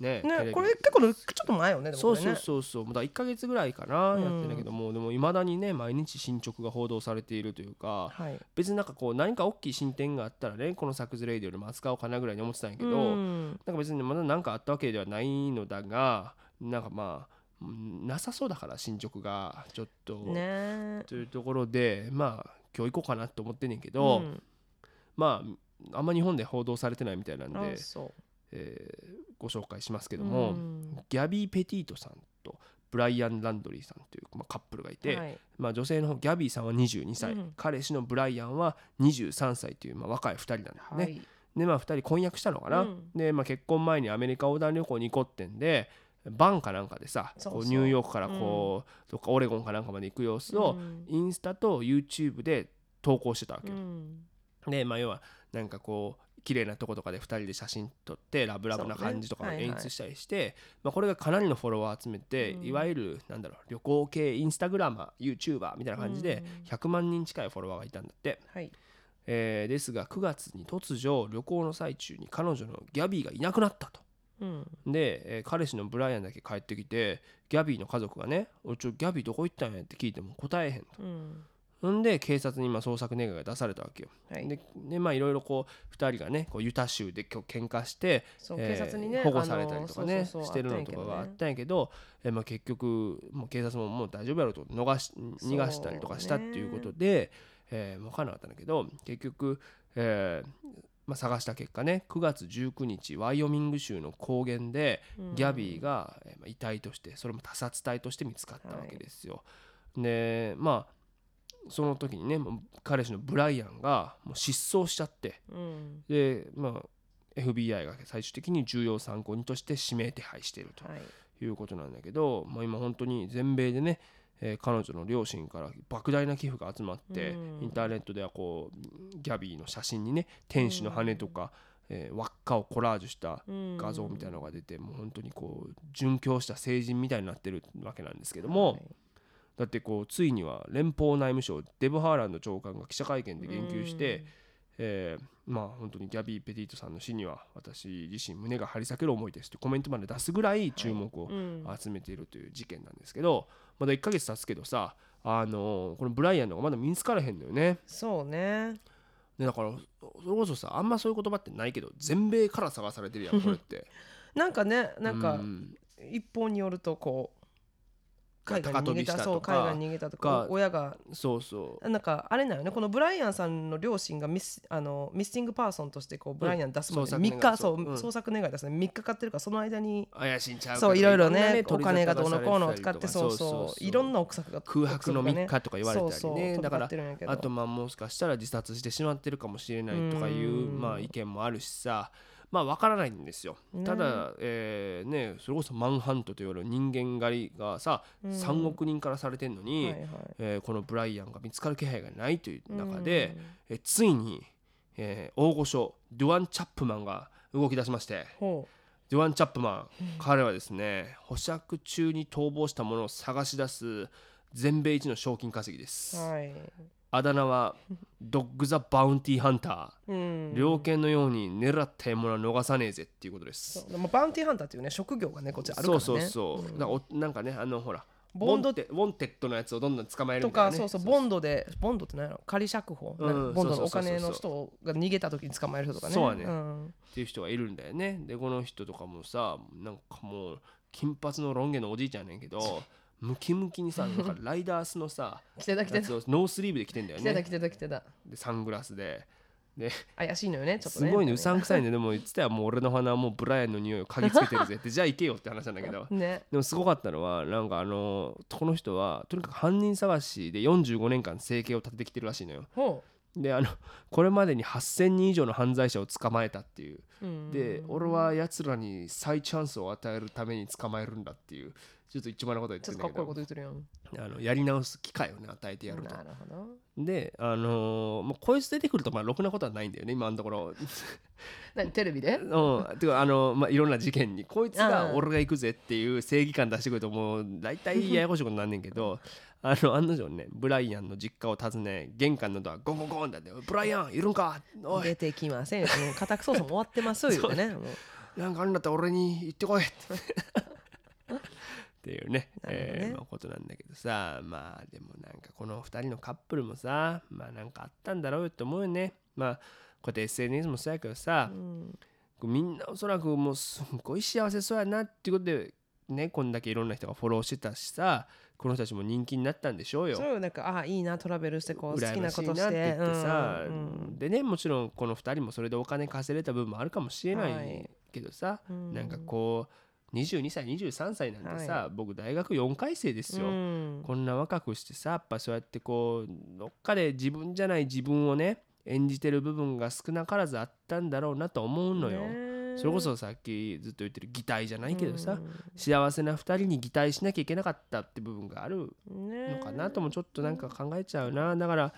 ねね、ビ。これ結構ちょっと前よね、でもそうそうそうそう。まだ1ヶ月ぐらいかな、うん。やってんだけども。でもいまだにね毎日進捗が報道されているというかはい。別になんかこう何か大きい進展があったらねこのサクズレイディオでも扱おうかなぐらいに思ってたんやけど、うん。なんか別にまだ何かあったわけではないのだがなんかまあうんなさそうだから進捗がちょっと、ね。というところでまあ今日行こうかなと思ってんねんけど、うん。まああんま日本で報道されてないみたいなんで。あ、そうえーご紹介しますけけども、ギャビー・ペティートさんとブライアン・ランドリーさんという、まあ、カップルがいて、はい。まあ、女性の方ギャビーさんは22歳、うん。彼氏のブライアンは23歳という、まあ、若い2人なんだよね。はい。でまあ2人婚約したのかな、うん。で、まあ、結婚前にアメリカ横断旅行に行こうってんでバンかなんかでさこうニューヨークからこう、どっかオレゴンかなんかまで行く様子を、うん。インスタと YouTube で投稿してたわけでまあ要はなんかこう綺麗なとことかで2人で写真撮ってラブラブな感じとかを演出したりして、まあ、これがかなりのフォロワー集めて、うん。いわゆるなんだろう旅行系インスタグラマー YouTuber みたいな感じで100万人近いフォロワーがいたんだって、はい。えーですが9月に突如旅行の最中に彼女のギャビーがいなくなったと。うん。で、えー彼氏のブライアンだけ帰ってきてギャビーの家族がね「おいちょギャビーどこ行ったんや?」って聞いても答えへんと。うんんで警察に今捜索願いが出されたわけよ。はい。ででまあいろいろこう2人がねこうユタ州で今日喧嘩して、そうえー警察にね保護されたりとかねしてるのとかがあったんやけど、えーまあ、結局もう警察ももう大丈夫やろうと逃し逃がしたりとかしたっていうことで、えー分からなかったんだけど結局、えーまあ、探した結果ね9月19日ワイオミング州の高原でギャビーが、えーまあ遺体としてそれも他殺体として見つかったわけですよ。でまあその時にね彼氏のブライアンがもう失踪しちゃって。うん。でまあ FBI が最終的に重要参考人として指名手配しているとはい。いうことなんだけど、まあ、今本当に全米でね、えー彼女の両親から莫大な寄付が集まって、うん。インターネットではこうギャビーの写真にね天使の羽とか、えー輪っかをコラージュした画像みたいなのが出て、もう本当にこう殉教した聖人みたいになってるわけなんですけども、はいだってこうついには連邦内務省デブ・ハーランド長官が記者会見で言及して、えーまあ本当にギャビー・ペティートさんの死には私自身胸が張り裂ける思いですというコメントまで出すぐらい注目をうん。集めているという事件なんですけどまだ1ヶ月経つけどさあのこのブライアンのがまだ見つからへんのよね。そうね。でだからそれこそさあんまそういう言葉ってないけど全米から探されてるやんこれって。[laughs] なんかねなんかうん。一報によるとこう海外に逃げたそう海外に逃げたとかが親が。そうそう。なんかあれなよねこのブライアンさんの両親がミスあのミッシングパーソンとしてこうブライアン出すまで3捜索願い日そう。うん。捜索願い出すね3日かかってるからその間に怪しいんちゃうかそういろいろねお金がどうのこうのを使ってそうそう。いろんな憶測が空白の3日とか言われたりね。そうそうだからあとまあもしかしたら自殺してしまってるかもしれないとかいううん。まあ意見もあるしさまあ分からないんですよ、ねただ、えーねそれこそマンハントという人間狩りがさ、うん。3億人からされてるのに、はいはい。えーこのブライアンが見つかる気配がないという中で、えついに、えー大御所ドゥアン・チャップマンが動き出しましてほデュアン・チャップマン、彼はですね保釈中に逃亡したものを探し出す全米一の賞金稼ぎです、うはいあだ名はドッグ・ザ・バウンティー・ハンター、うん。猟犬のように狙った獲物は逃さねえぜっていうことです。でも bounty hunter っていうね職業がねこっちあるからそうねそうそう、だからおなんかねあのほら bond。wan- wanted のやつをどんどん捕まえるとみたいな、ね、かそうそう bond で bond って何やろ？仮釈放、 bond のお金の人が逃げた時に捕まえる人とかね。そうやね。ん。っていう人がいるんだよね。でこの人とかもさなんかもう金髪のロン毛のおじいちゃんやねんけどムキムキにさなんか [laughs] ライダースのさ来てた来てた。ノースリーブで着てんだよね。来てた来てた来てた。でサングラスで。で怪しいのよねちょっとね。すごいねうさんくさいね。でも言ってたよ。もう俺の鼻はもうブライアンの匂いを嗅ぎつけてるぜって。じゃあ行けよって話なんだけど。[laughs] ね。でもすごかったのはなんかあのこの人はとにかく犯人探しで45年間生計を立ててきてるらしいのよ。ほであのこれまでに8000人以上の犯罪者を捕まえたっていう。で俺は奴らに再チャンスを与えるために捕まえるんだっていうちょっと一番なこと言ってちょっとかっこいいこと言ってるやん。あのやり直す機会をね与えてやると。なるほど。であのーまあ、こいつ出てくるとまあろくなことはないんだよね今のところ。[laughs] 何テレビで？うん、てかあの、まあ、いろんな事件に。こいつがうん俺が行くぜっていう正義感出してくるともう大体ややこしいことになんねんけど [laughs] あの案の定ねブライアンの実家を訪ね玄関のドアゴンゴンゴンだって「ブライアンいるんか？おい。出てきませんよ。もう家宅捜査も終わってますよね [laughs] なんかあるんだったら俺に言ってこい」ってっていうねね。えーまあ、ことなんだけどさまあでもなんかこの2人のカップルもさまあなんかあったんだろうよって思うよね。まあこうやって SNS もそうやけどさ、うん。みんなおそらくもうすんごい幸せそうやなっていうことでねこんだけいろんな人がフォローしてたしさこの人たちも人気になったんでしょうよ。そうよなんかああいいなトラベルしてこう好きなしいなってことして言ってさ、うんうん。でねもちろんこの2人もそれでお金稼げた部分もあるかもしれなはいい。けどさ、うん。なんかこう22歳23歳なんてさ、は僕大学4回生ですよ、うん。こんな若くしてさやっぱそうやってこうどっかで自分じゃない自分をね演じてる部分が少なからずあったんだろうなと思うのよ。ねそれこそさっきずっと言ってる擬態じゃないけどさ、うん。幸せな2人に擬態しなきゃいけなかったって部分があるねのかなともちょっとなんか考えちゃうな。だから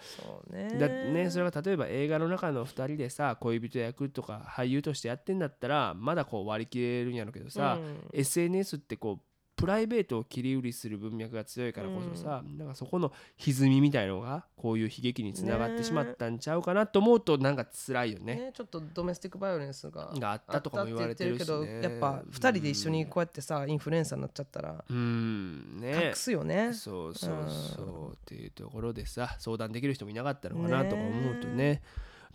だねそれが例えば映画の中の2人でさ恋人役とか俳優としてやってんだったらまだこう割り切れるんやろうけどさ、うん。SNS ってこうプライベートを切り売りする文脈が強いからこそさ、なんかそこの歪みみたいのがこういう悲劇につながってしまったんちゃうかなと思うとなんか辛いよね。ねちょっとドメスティックバイオレンスががあったとかも言われてるし、ね、けどやっぱ2人で一緒にこうやってさインフルエンサーになっちゃったらうん。ね。隠すよね。そうそうそう。っていうところでさ相談できる人もいなかったのかなとか思うとね。だ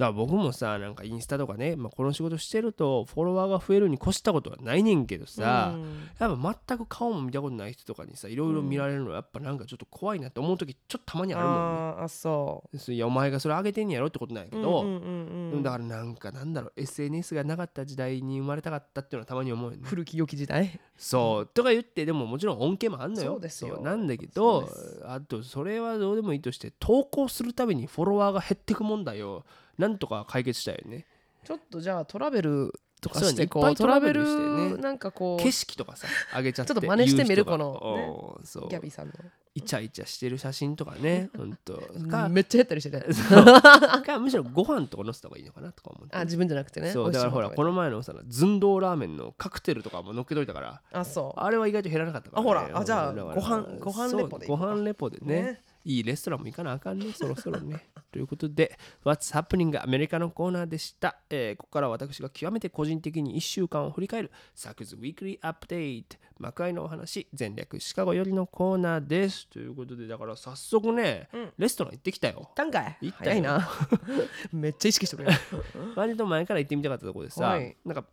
から僕もさなんかインスタとかね、まあ、この仕事してるとフォロワーが増えるに越したことはないねんけどさ、うん。やっぱ全く顔も見たことない人とかにさいろいろ見られるのはやっぱなんかちょっと怖いなって思う時ちょっとたまにあるもんね。あーあそいやお前がそれ上げてんやろってことなんやけど、ううんうんうん。うんだからなんかなんだろう SNS がなかった時代に生まれたかったっていうのはたまに思うよね。古き良き時代？そう。とか言ってでももちろん恩恵もあんのよ。そうですよ。なんだけどあとそれはどうでもいいとして投稿するたびにフォロワーが減ってく問題をなんとか解決したいよね。ちょっとじゃあトラベルとかしてこいっぱいうトラベルトラベルしてね。なんかこう景色とかさあげちゃってちょっと真似してみるこのおーそう。ギャビーさんの。イチャイチャしてる写真とかね [laughs] ほんと。かめっちゃ減ったりしてねそう。かむしろご飯とか載せた方がいいのかなとか思って。あ自分じゃなくてね。そうだからほらこのの前のさ寸胴ラーメンのカクテルとかも乗っけといたからあそう。あれは意外と減らなかったから、ね、あほらあじゃあご飯ご飯レポでご飯レポでね。ね。いいレストランも行かなあかんねそろそろねということで What's Happening? アメリカのコーナーでした、えーここからは私が極めて個人的に1週間を振り返るサクズウィークリーアップデート幕開のお話全略シカゴよりのコーナーです。ということでだから早速ね、レストラン行ってきたよ。たんかい？行ったいな。[laughs] めっちゃ意識してるやん。[laughs] 割と前から行ってみたかったところでさ、はい。なんか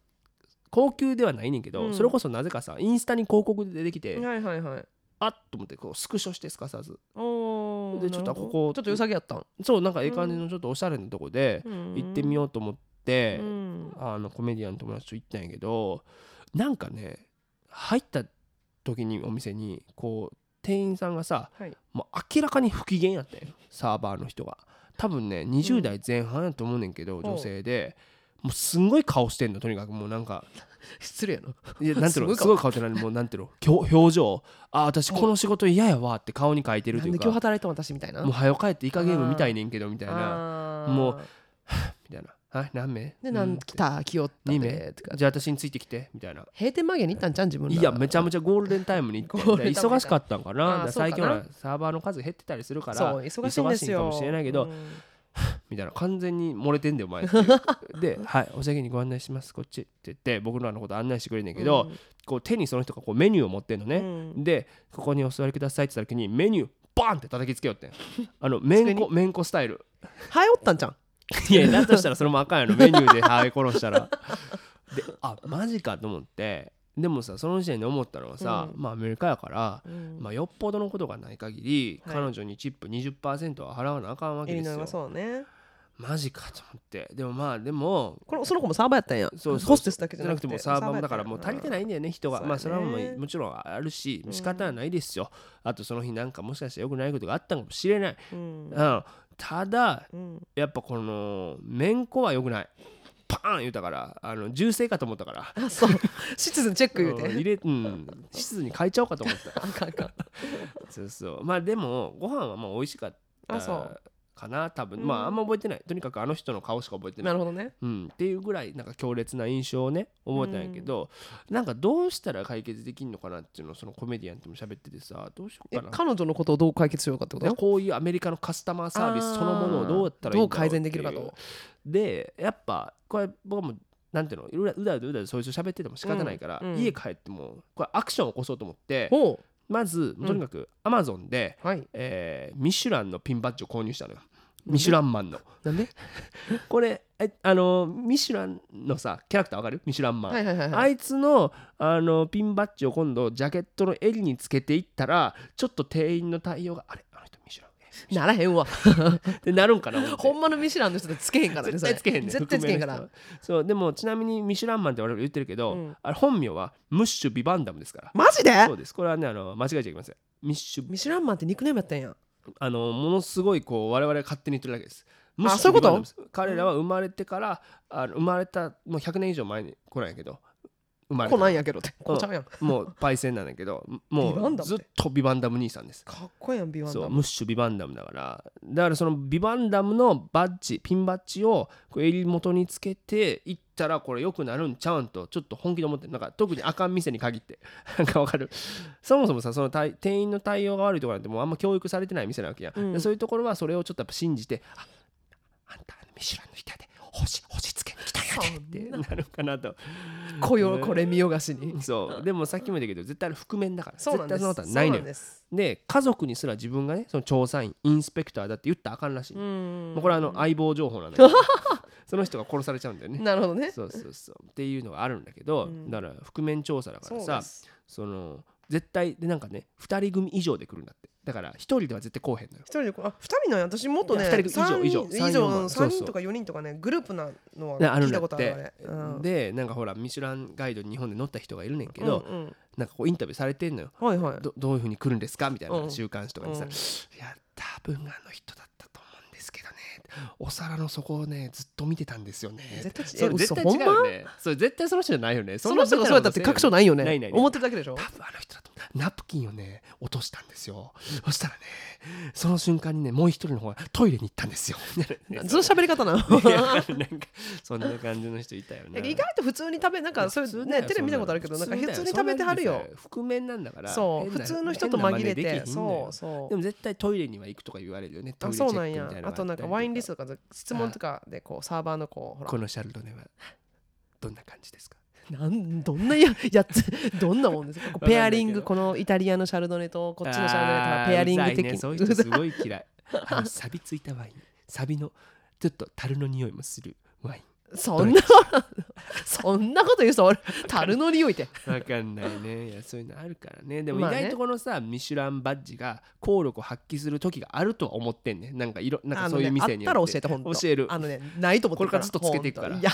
高級ではないねんけど、うん。それこそなぜかさインスタに広告で出てきて、はいはいはいあっと思ってこうスクショしてすかさず。でちょっとここちょっと良さげやったん？そうなんかええ感じのちょっとおしゃれなとこで行ってみようと思って、うん。あのコメディアンの友達と行ったんやけどなんかね入った時にお店にこう店員さんがさはい。もう明らかに不機嫌やったんよサーバーの人が。多分ね20代前半やと思うねんけど、女性でもうすんごい顔してんのとにかく。もうなんか失礼やな。いやなんていうの？すごい顔。って何？もうなんていうの？表情。あ私この仕事嫌やわって顔に書いてるというか。今日働いたの私みたいな。もう早く帰ってイカゲーム見たいねんけどみたいな。もう [sighs] みたいな。はい何名？で、なんうん。来た、来よった2で名？とか。じゃあ私についてきてみたいな。閉店間際に行ったんじゃん、自分ら。いやめちゃめちゃゴールデンタイムに行って。忙しかったんかな。最近はサーバーの数減ってたりするからそう、忙しい。かもしれないけど、うん [laughs] みたいな完全に漏れてんだよお前。っ [laughs] てで「はいお先にご案内しますこっち」って言って僕らのこと案内してくれるんだけど、こう手にその人がこうメニューを持ってんのね、うん。でここにお座りくださいって言った時にメニューバーンって叩きつけよってん。[laughs] あのめんこめんこスタイル。はい、おったんじゃん。いやだとしたらそれもあかんやろ。メニューではい殺したら。であマジかと思ってでもさその時点で思ったのはさ、うん。まあアメリカやから、うん。まあ、よっぽどのことがない限り、はい。彼女にチップ20%は払わなあかんわけですよ。そうね。マジかと思って。でもまあでもこのその子もサーバーやったんや。そうホステスだけじじゃなくてもサーバーもだからもう足りてないいんだよね人が、まあそれはもうもちろんあるし仕方はないですよ、あとその日なんかもしかしたら良くないことがあったかもしれない、うん。うん、ただうん。やっぱこのめんこは良くないパーン言うたからあの銃声かと思ったからあ、そう。[laughs] シチズンチェック言うて。うん入れうん室図に変えちゃおうかと思った。そうそうまあでもご飯はまあ美味しかったあそうかな多分、うん。まああんま覚えてない。とにかくあの人の顔しか覚えてな、ないるほどね。うん、っていうぐらいなんか強烈な印象をね覚えたんやけど、なんかどうしたら解決できんのかなっていうのをそのコメディアンとも喋っててさどうしようえかな。彼女のことをどう解決しようかってこと？こういうアメリカのカスタマーサービスそのものをどうやったらいいどう改善できるかと。でやっぱこれ僕もなんていうのうだうだうだうだそういう人喋ってても仕方ないから、うんうん。家帰ってもこれアクションを起こそうと思ってほまずとにかくアマゾンで、う。はい。えーミシュランのピンバッジを購入したのよミシュランマンのなんで？[laughs] これえあのミシュランのさキャラクターわかる？ミシュランマン、はいはいはいはい。あいつのあのピンバッジを今度ジャケットの襟につけていったらちょっと店員の対応があれ？[laughs] ならへんわ。[laughs] ってなるんかなほんまのミシュランの人でつけへんからね。絶対つけへんね絶対つけへんから。そう。でもちなみにミシュランマンって我々言ってるけど、うん。あれ本名はムッシュ・ビバンダムですから。マジで？そうです。これはねあの間違えちゃいけません。ミッシュミシュランマンってニックネームやったんや。あのものすごいこう我々が勝手に言ってるだけですムッシュそういうこと彼らは生まれてからあの生まれたもう100年以上前に来ないけど生まれた。こなんやけどって。こうちゃうやん。かもうパイセンなんだけど [laughs] もうずっとビバンダム兄さんです。っこいいやん、ビワンダム。そうムッシュビバンダムだから。だからそのビバンダムのバッジピンバッジをこう襟元につけていったらこれ良くなるんちゃうんとちょっと本気で思ってるなんか特にあかん店に限って。[laughs] なんかわかる？そもそもさその対店員の対応が悪いところなんてもうあんま教育されてない店なわけや、うん。でそういうところはそれをちょっとやっぱ信じてああんたミシュランの人やで。星星つけに来たんやでって [laughs] なるかな。とこよこれ見よがしに。そう。でもさっきも言ったけど絶対あれ覆面だから。そうなんです。絶対そのことはないのよ。で家族にすら自分がねその調査員インスペクターだって言ったらあかんらしい、うん。もうこれはあの相棒情報なんだけど [laughs] その人が殺されちゃうんだよね。なるほどね。そうそうそう。っていうのがあるんだけど、うん。だから覆面調査だからさ。その絶対でなんかね2人組以上で来るんだってだから1人では絶対来おへんのよ。一人でこうあ二人なんや私もっとね二人以上以上以上三人とか四人とかねグループなのは聞いたことあるあれうん。でなんかほらミシュランガイドに日本で乗った人がいるねんけど、うんうん。なんかこうインタビューされてんのよ。はいはい。どどういうふうに来るんですかみたいなうん週刊誌とかにさ、うん。いや多分あの人だお皿の底をねずっと見てたんですよね。絶対それ絶対違うよね。それ絶対その人じゃないよね。その人がそうやったって確証ないよね。ないない思ってるだけでしょ？多分あの人だとナプキンをね落としたんですよ。そしたらねその瞬間にねもう一人の方がトイレに行ったんですよ。[laughs] その喋り方なの？[laughs] なんかそんな感じの人いたよね意外と普通に食べなんかそれ普通だよねテレビ見たことあるけどなんか普通に食べてはるよ。覆面なんだからそう普通の人と紛れてそうそう。でも絶対トイレには行くとか言われるよね。トイあレチェックそうなんやみたいなあとなんかワインリストとか質問とかでこうサーバーのこうほら。このシャルドネはどんな感じですか？なんどんなややつ [laughs] どんなもんですか？ペアリングこのイタリアのシャルドネとこっちのシャルドネとかペアリング的あーうざいねそういう人すごい嫌い。あの錆びついたワイン。錆びのちょっと樽の匂いもするワインそんなそんなこと言う人俺樽の匂いって。わかんないね。いやそういうのあるからね。でも意まあね。外とこのさ、ミシュランバッジが効力を発揮する時があるとは思ってんねなんかいろなんかそういう店にあのねあったらよ教えてほんと教える。あのねないと思ってるこれからずっとつけていくから。ほんといや。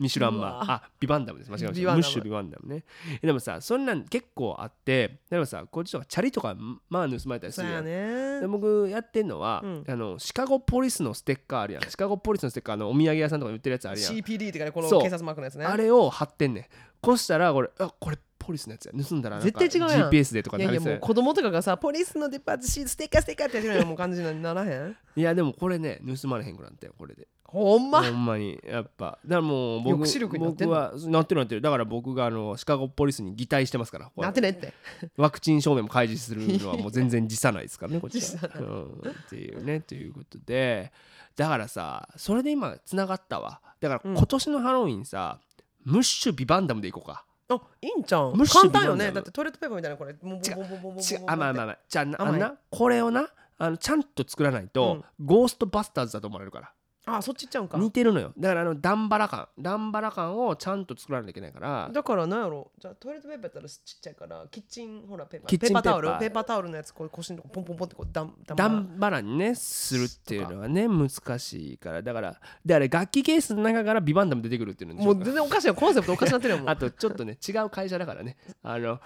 ミシュランうわマンあビバンダムです。間違えました。ビバンダム。ムッシュビバンダムね。でもさそんなん結構あってでもさこっちとかチャリとかまあ盗まれたりすそうやるやんね。で僕やってんのは、うん。あのシカゴポリスのステッカーあるやん。シカゴポリスのステッカーあのお土産屋さんとかに売ってるやつあるやん CPD ってかねこの警察マークのやつね。あれを貼ってんねん。こしたらこれあこれポリスのやつや。盗んだらなんか絶対違うやん。GPS でとかいやいやもう子供とかがさポリスのデパートシーステッカーステッカーってやってるよう感じにならへん。いやでもこれね盗まれへんくなったよこれで。ほんま？ほんまに。やっぱ。だからもう僕抑止力になってんの？僕はなってるなってる。だから僕があのシカゴポリスに擬態してますからこれ。なってねって。ワクチン証明も開示するのはもう全然辞さないですからね [laughs] こっちは。辞さない。うん、っていうねということで。だからさそれで今つながったわ。だからうん。今年のハロウィンさ、ムッシュビバンダムでいこうかあいいんちゃん？簡単よね。だってトイレットペーパーみたいなこれ。もうボンボあまあまあまあ。じゃあなあ甘い。のな？これをな？あのちゃんと作らないと、ゴーストバスターズだと思われるからあそっち行っちゃうんか。似てるのよ。だからあのダンバラ感。ダンバラ感をちゃんと作らないといけないから。だからなんやろ。じゃあトイレットペーパーやったらちっちゃいからキッチンほらペーパー。キッチンペーパー。タオルペーパーペーパータオルのやつこう腰のとこポンポンポンってこうダンダンバラにねするっていうのはね難しいから。だからであれ楽器ケースの中からビバンダム出てくるっていうのもう全然おかしいよ。コンセプトおかしなってるよもう。[laughs] あとちょっとね違う会社だからね。あの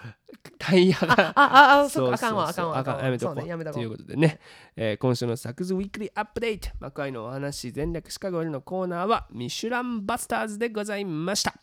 タイヤがあああそっうかあかんわあかんわあかんやめとこそうねやめということでね、えー今週のサクズウィークリーアップデート魔界のお話全略シカゴへのコーナーはミシュランバスターズでございました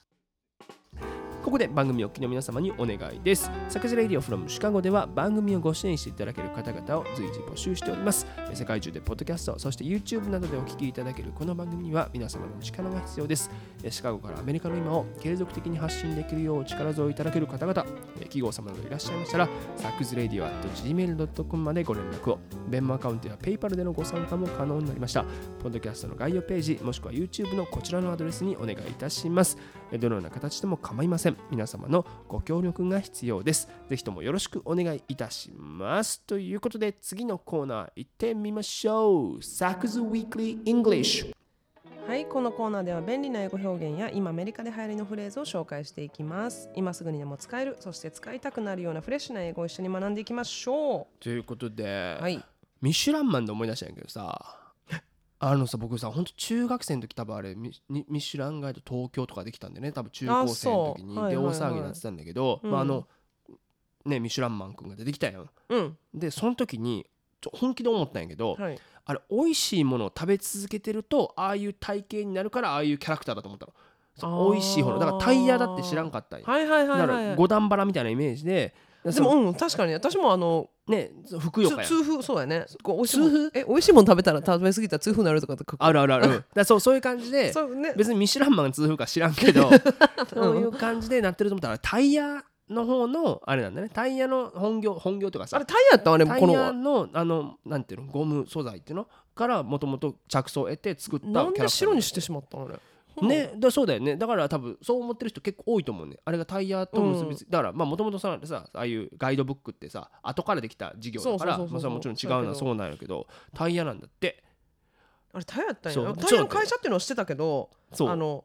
ここで番組お聞きの皆様にお願いです。サクズレイディオ from シカゴでは番組をご支援していただける方々を随時募集しております。世界中でポッドキャスト、そして YouTube などでお聞きいただけるこの番組には皆様の力が必要です。えシカゴからアメリカの今を継続的に発信できるよう力添えいただける方々、企業様などいらっしゃいましたら、サクズレディオ at gmail.com までご連絡を。ベンマアカウントや PayPal でのご参加も可能になりました。ポッドキャストの概要ページ、もしくは YouTube のこちらのアドレスにお願いいたします。えどのような形でも構いません。皆様のご協力が必要です。ぜひともよろしくお願いいたします。ということで、次のコーナー行ってみましょう。サクズウィークリー・イングリッシュ。はいこのコーナーでは便利な英語表現や今アメリカで流行りのフレーズを紹介していきます今すぐにでも使えるそして使いたくなるようなフレッシュな英語を一緒に学んでいきましょということで、うはいミシュランマンで思い出したんやけどさ、あのさ、僕さ、本当中学生の時多分あれミ、ミミシュランガイド東京とかできたんでね、多分中高生の時に、で、大騒ぎになってたんだけど、うん。まあ、あの、ね、ミシュランマン君が出てきたやん。うん。で、その時に、ちょ本気で思ったんやけど、はい。あれ美味しいものを食べ続けてるとああいう体型になるからああいうキャラクターだと思ったの。美味しいほどだからタイヤだって知らんかったんや。はいはいはいだからはい。五段バラみたいなイメージででもうん確かに。私もあのねふくよか痛風そうやね。こう美味しいえ美味しいもん食べたら食べ過ぎたら痛風になるとかあるあるある。うん。だそうそういう感じでそうね。別にミシュランマンが痛風か知らんけど [laughs] そういう感じでなってると思ったらタイヤの方のあれなんだね。タイヤの本業本業とかさ。あれタイヤやったんあれタイヤこののあのなんていうの？ゴム素材っていうの？からもともと着想を得て作ったキャラなんで白にしてしまったのあれ？ね、だそうだよね。だから多分そう思ってる人結構多いと思うね。あれがタイヤと結びついだからまあもともとささああいうガイドブックってさ後からできた事業だからそもちろん違うのはそうなんやけどタイヤなんだって。あれタイヤやったんや。タイヤの会社っていうのは知ってたけどそう。あの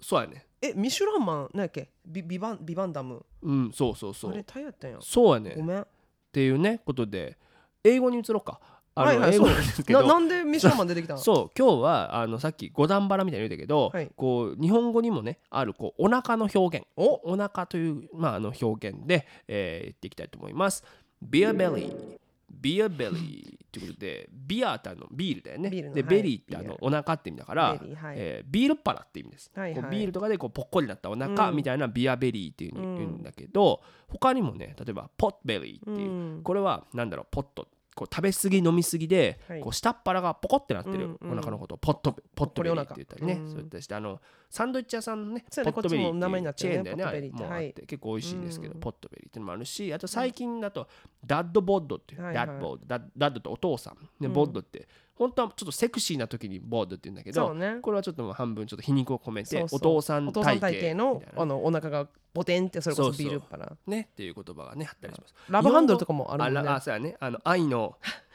そうやね。えミシュランマンなんやっけ？ビビバンビバンダム。うんそうそうそう。あれタイヤやったんや。そうやね。っごめん。ていうねことで英語に移ろうかあの、はいはい英語なんですけど。ななんでミシュランマン出てきたの？そう今日はあのさっき五段バラみたいに言うたけど、はい。こう日本語にもねあるこうお腹の表現。お。お腹という、まあ、あの表現で、えー言っていきたいと思います。Beer belly Beer belly っていうことで beer ってあのビールだよね。で belly ってあのお腹って意味だから、えービールっ腹って意味です、こうビールとかでこうぽっこりなったお腹うん。みたいな beer belly っていうふうに言うんだけど、他にもね例えば pot belly っていう、うん。これはなんだろう pot こう食べ過ぎ飲み過ぎで、はい。こう下っ腹がポコってなってるうんうん。お腹のことを pot pot belly って言ったりね、そういったりしてあのサンドイッチ屋さんのね Potbelly こっちも名前になってチェーンだよね Potbelly ってあれもうあって、はい。結構美味しいんですけど、うん。 pot belly っていうのもあるしあと最近だとdad bod っていう、はいはい。ダッドボッドダッドってお父さん、ねうん。 bod って本当はちょっとセクシーな時に bod って言うんだけどね。これはちょっともう半分ちょっと皮肉を込めてお父さん体型のあのお腹がボテンってそれこそビールっ腹ねっていう言葉がねあったりします。 love handle とかもあるもんね。あそうやね。あの愛の [laughs]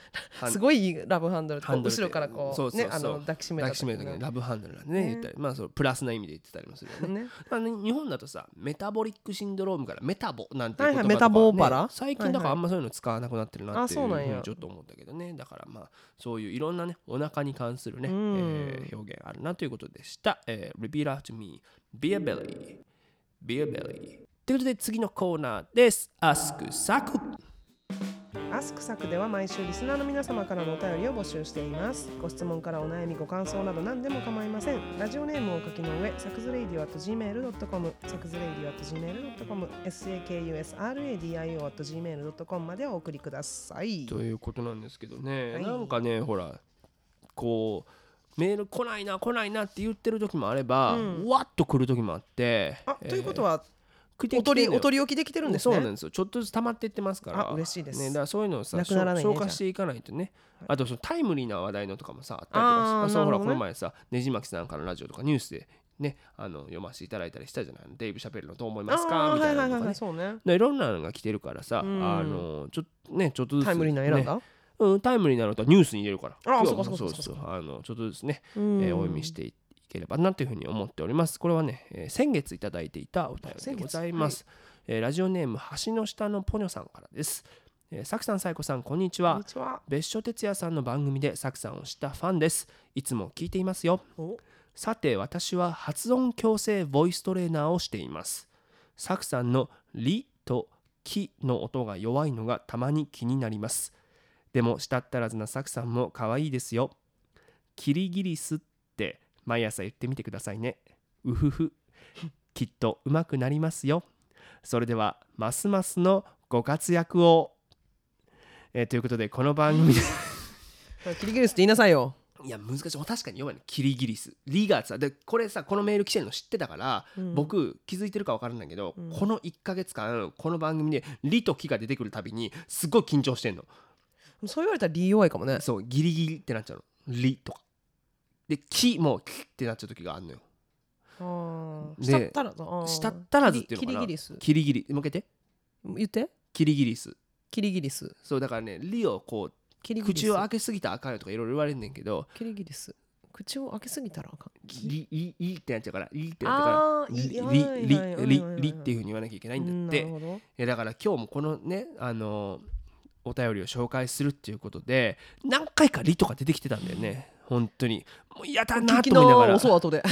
すごい love handle と後ろからこうねあの抱きしめた抱きしめる時に love handle なんでねね。言ったりまあそうプラスな意味で言ってたりもするよね。ね。まあね日本だとさメタボリックシンドロームからメタボなんていう言葉とか、ねはいはいメタボ腹。最近だからあんまそういうの使わなくなってるなっていうふうにちょっと思ったけどね。だからまあそういういろんなねお腹に関するね、うん。えー表現あるなということでした、えー、Repeat after me Beer belly Beer belly ということで次のコーナーです。Ask サクアスクサクでは毎週リスナーの皆様からのお便りを募集しています。ご質問からお悩み、ご感想など何でも構いません。ラジオネームをお書きの上、サクズレイディオ at gmail.com、サクズレイディオ at gmail.com、sakusradio at gmail.com までお送りください。ということなんですけどね、はいなんかねほらこうメール来ないな来ないなって言ってる時もあれば、うんわっと来る時もあってあ、ということは、来てお取りお取り置きできてるんですね。そうなんですよ。ちょっとずつ溜まっていってますから。あ嬉しいです。ね、だからそういうのをさなくならないね消消化していかないとね。あとそのタイムリーな話題のとかもさあったりとあーかそうほらこの前さねじまきさんからのラジオとかニュースでねあの読ませていただいたりしたじゃないデイブ・シャペルのどう思いますか？あーみたいなはいはいはいはい、そうね。でいろんなのが来てるからさ、うん。あのちょっとねちょっとずつ、タイムリーな選んね。だ、うん、タイムリーなのとニュースに入れるから。あ今日もそうかそうかそうそうあのちょっとずつね、うん。えーお読みしていければなというふうに思っております。これはね、えー先月いただいていたお便りでございます。えーラジオネーム橋の下のポニョさんからです。えー、さくさん、さいこさん、こんにちはこんに。ちは。別所哲也さんの番組でさくさんを知ったファンです。いつも聞いていますよ。おさて私は発音矯正ボイストレーナーをしていますサクさんの「リ」と「キ」の音が弱いのがたまに気になりますでもしたったらずなサクさんも可愛いですよキリギリスって毎朝言ってみてくださいね。うふふ。きっと上手くなりますよ。それではますますのご活躍を、えーということでこの番組でキリギリスって言いなさいよ。いや難しい。確かに弱い。ねキリギリス。リがさでこれさこのメール来てるの知ってたから、うん。僕気づいてるか分からないけど、うん。この1ヶ月間この番組で「リ」と「キ」が出てくるたびにすごい緊張してんの。そう言われたら理弱いかもね。そうギリギリってなっちゃうの「リ」とかで「キ」も「キ」ってなっちゃう時があるのよしたったらず。したったらずっていうのかなキリギリス。キリギリもう一回言って言って。キリギリスキリギリス。そうだからね「リ」をこうキリギリス。口を開けすぎたらあかんよとかいろいろ言われんねんけどキリギリス。口を開けすぎたらあかん。「リ」リリってなっちゃうから「リ」ってなっちゃうからあーいリリはいはいリはいはいリはいリっていうふうに言わなきゃいけないんだって。いやだから今日もこのねあのお便りを紹介するっていうことで何回か「リ」とか出てきてたんだよね本当に。もう嫌だなと思いながら。直そう後で。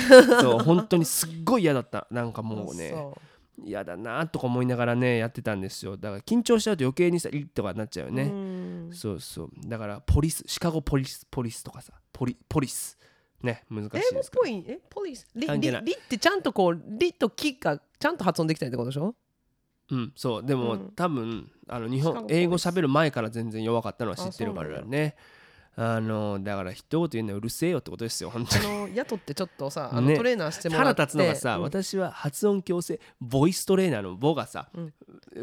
そう本当にすっごい嫌だった。なんかもうね。そ嫌だなとか思いながらねやってたんですよ。だから緊張しちゃうと余計にさ「リ」とかなっちゃうようね、うん。そうそう。だからポリスシカゴポリスポリスとかさ。ポリポリス。ね難しい英語っですけどぽい？え？ポリス？リリリってちゃんとこうリとキがちゃんと発音できたりってことでしょ？うん、そう。でも、うん。多分あの日本英語喋る前から全然弱かったのは知ってるからねあのだから一言言うのはうるせえよってことですよ本当あにの雇ってちょっとさ [laughs] あのね。トレーナーしてもら腹って。立つのがさ、うん。私は発音矯正ボイストレーナーの「ボ」がさ、うん。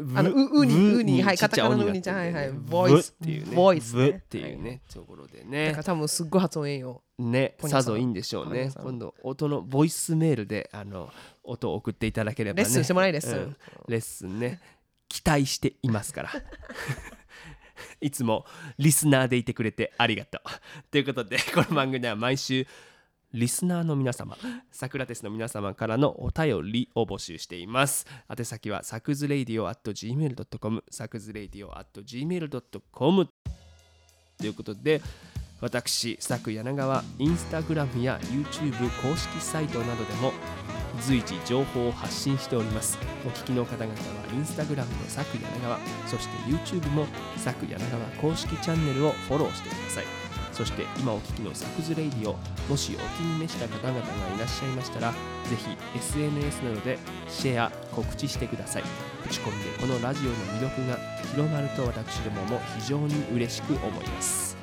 ぶあのううにぶうにはいちっちゃいカタカナの鬼うにちゃんはいはいボイス。ぶっていうね。ボイスっていうねところでだねから多分すっごい発音ええよ。ねポニョさんさぞいいんでしょうね。ポニョさん。今度音のボイスメールであの音を送っていただければね。レッスンしてもらいレッスン。うん。レッスンね。期待していますから [laughs] [laughs] いつもリスナーでいてくれてありがとう。ということで [laughs] この番組では毎週リスナーの皆様サクラテスの皆様からのお便りを募集しています。宛先はサクズレイディオ at gmail.com サクズレイディオ at gmail.com ということで私佐久柳川インスタグラムや YouTube 公式サイトなどでも随時情報を発信しております。お聞きの方々はインスタグラムのサク柳川そして YouTube もサク柳川公式チャンネルをフォローしてください。そして今お聞きのサクズレイディオもしお気に召した方々がいらっしゃいましたらぜひ SNS などでシェア告知してください。口コミでこのラジオの魅力が広まると私どもも非常に嬉しく思います。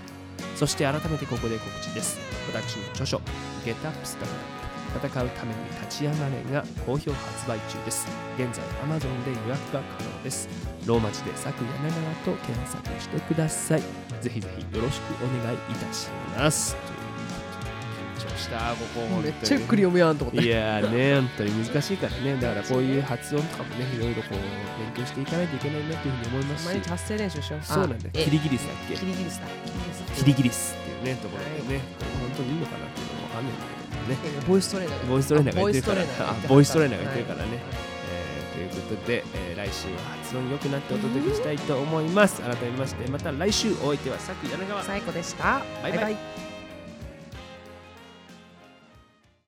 そして改めてここで告知です。私の著書「Get Up Stand Up 戦うために立ち上がれ」が好評発売中です。現在 Amazon で予約が可能です。ローマ字で「作柳川」と検索してください。ぜひぜひよろしくお願いいたします。緊張したここめっちゃゆっくり読むやんと思って。いやーね、本当に難しいからね、だからこういう発音とかもね、い。ろいろこう勉強していかないといけないなというふうに思いますし。毎日、発声練習しよう。そうなんだキリギリスだっけ？キリギリスだ。キリギリスだ。キリギリスっていうね、ところでね、本当にいいのかなっていうのもわかんないんだけどね。ボイストレーナーがボイストレーナーが言ってるから、あボイストレーナーが言ってるからね。ということで、えー来週は発音良くなってお届けしたいと思います。改めまして、また来週お相手はさく柳川。最高でしたバイバイイ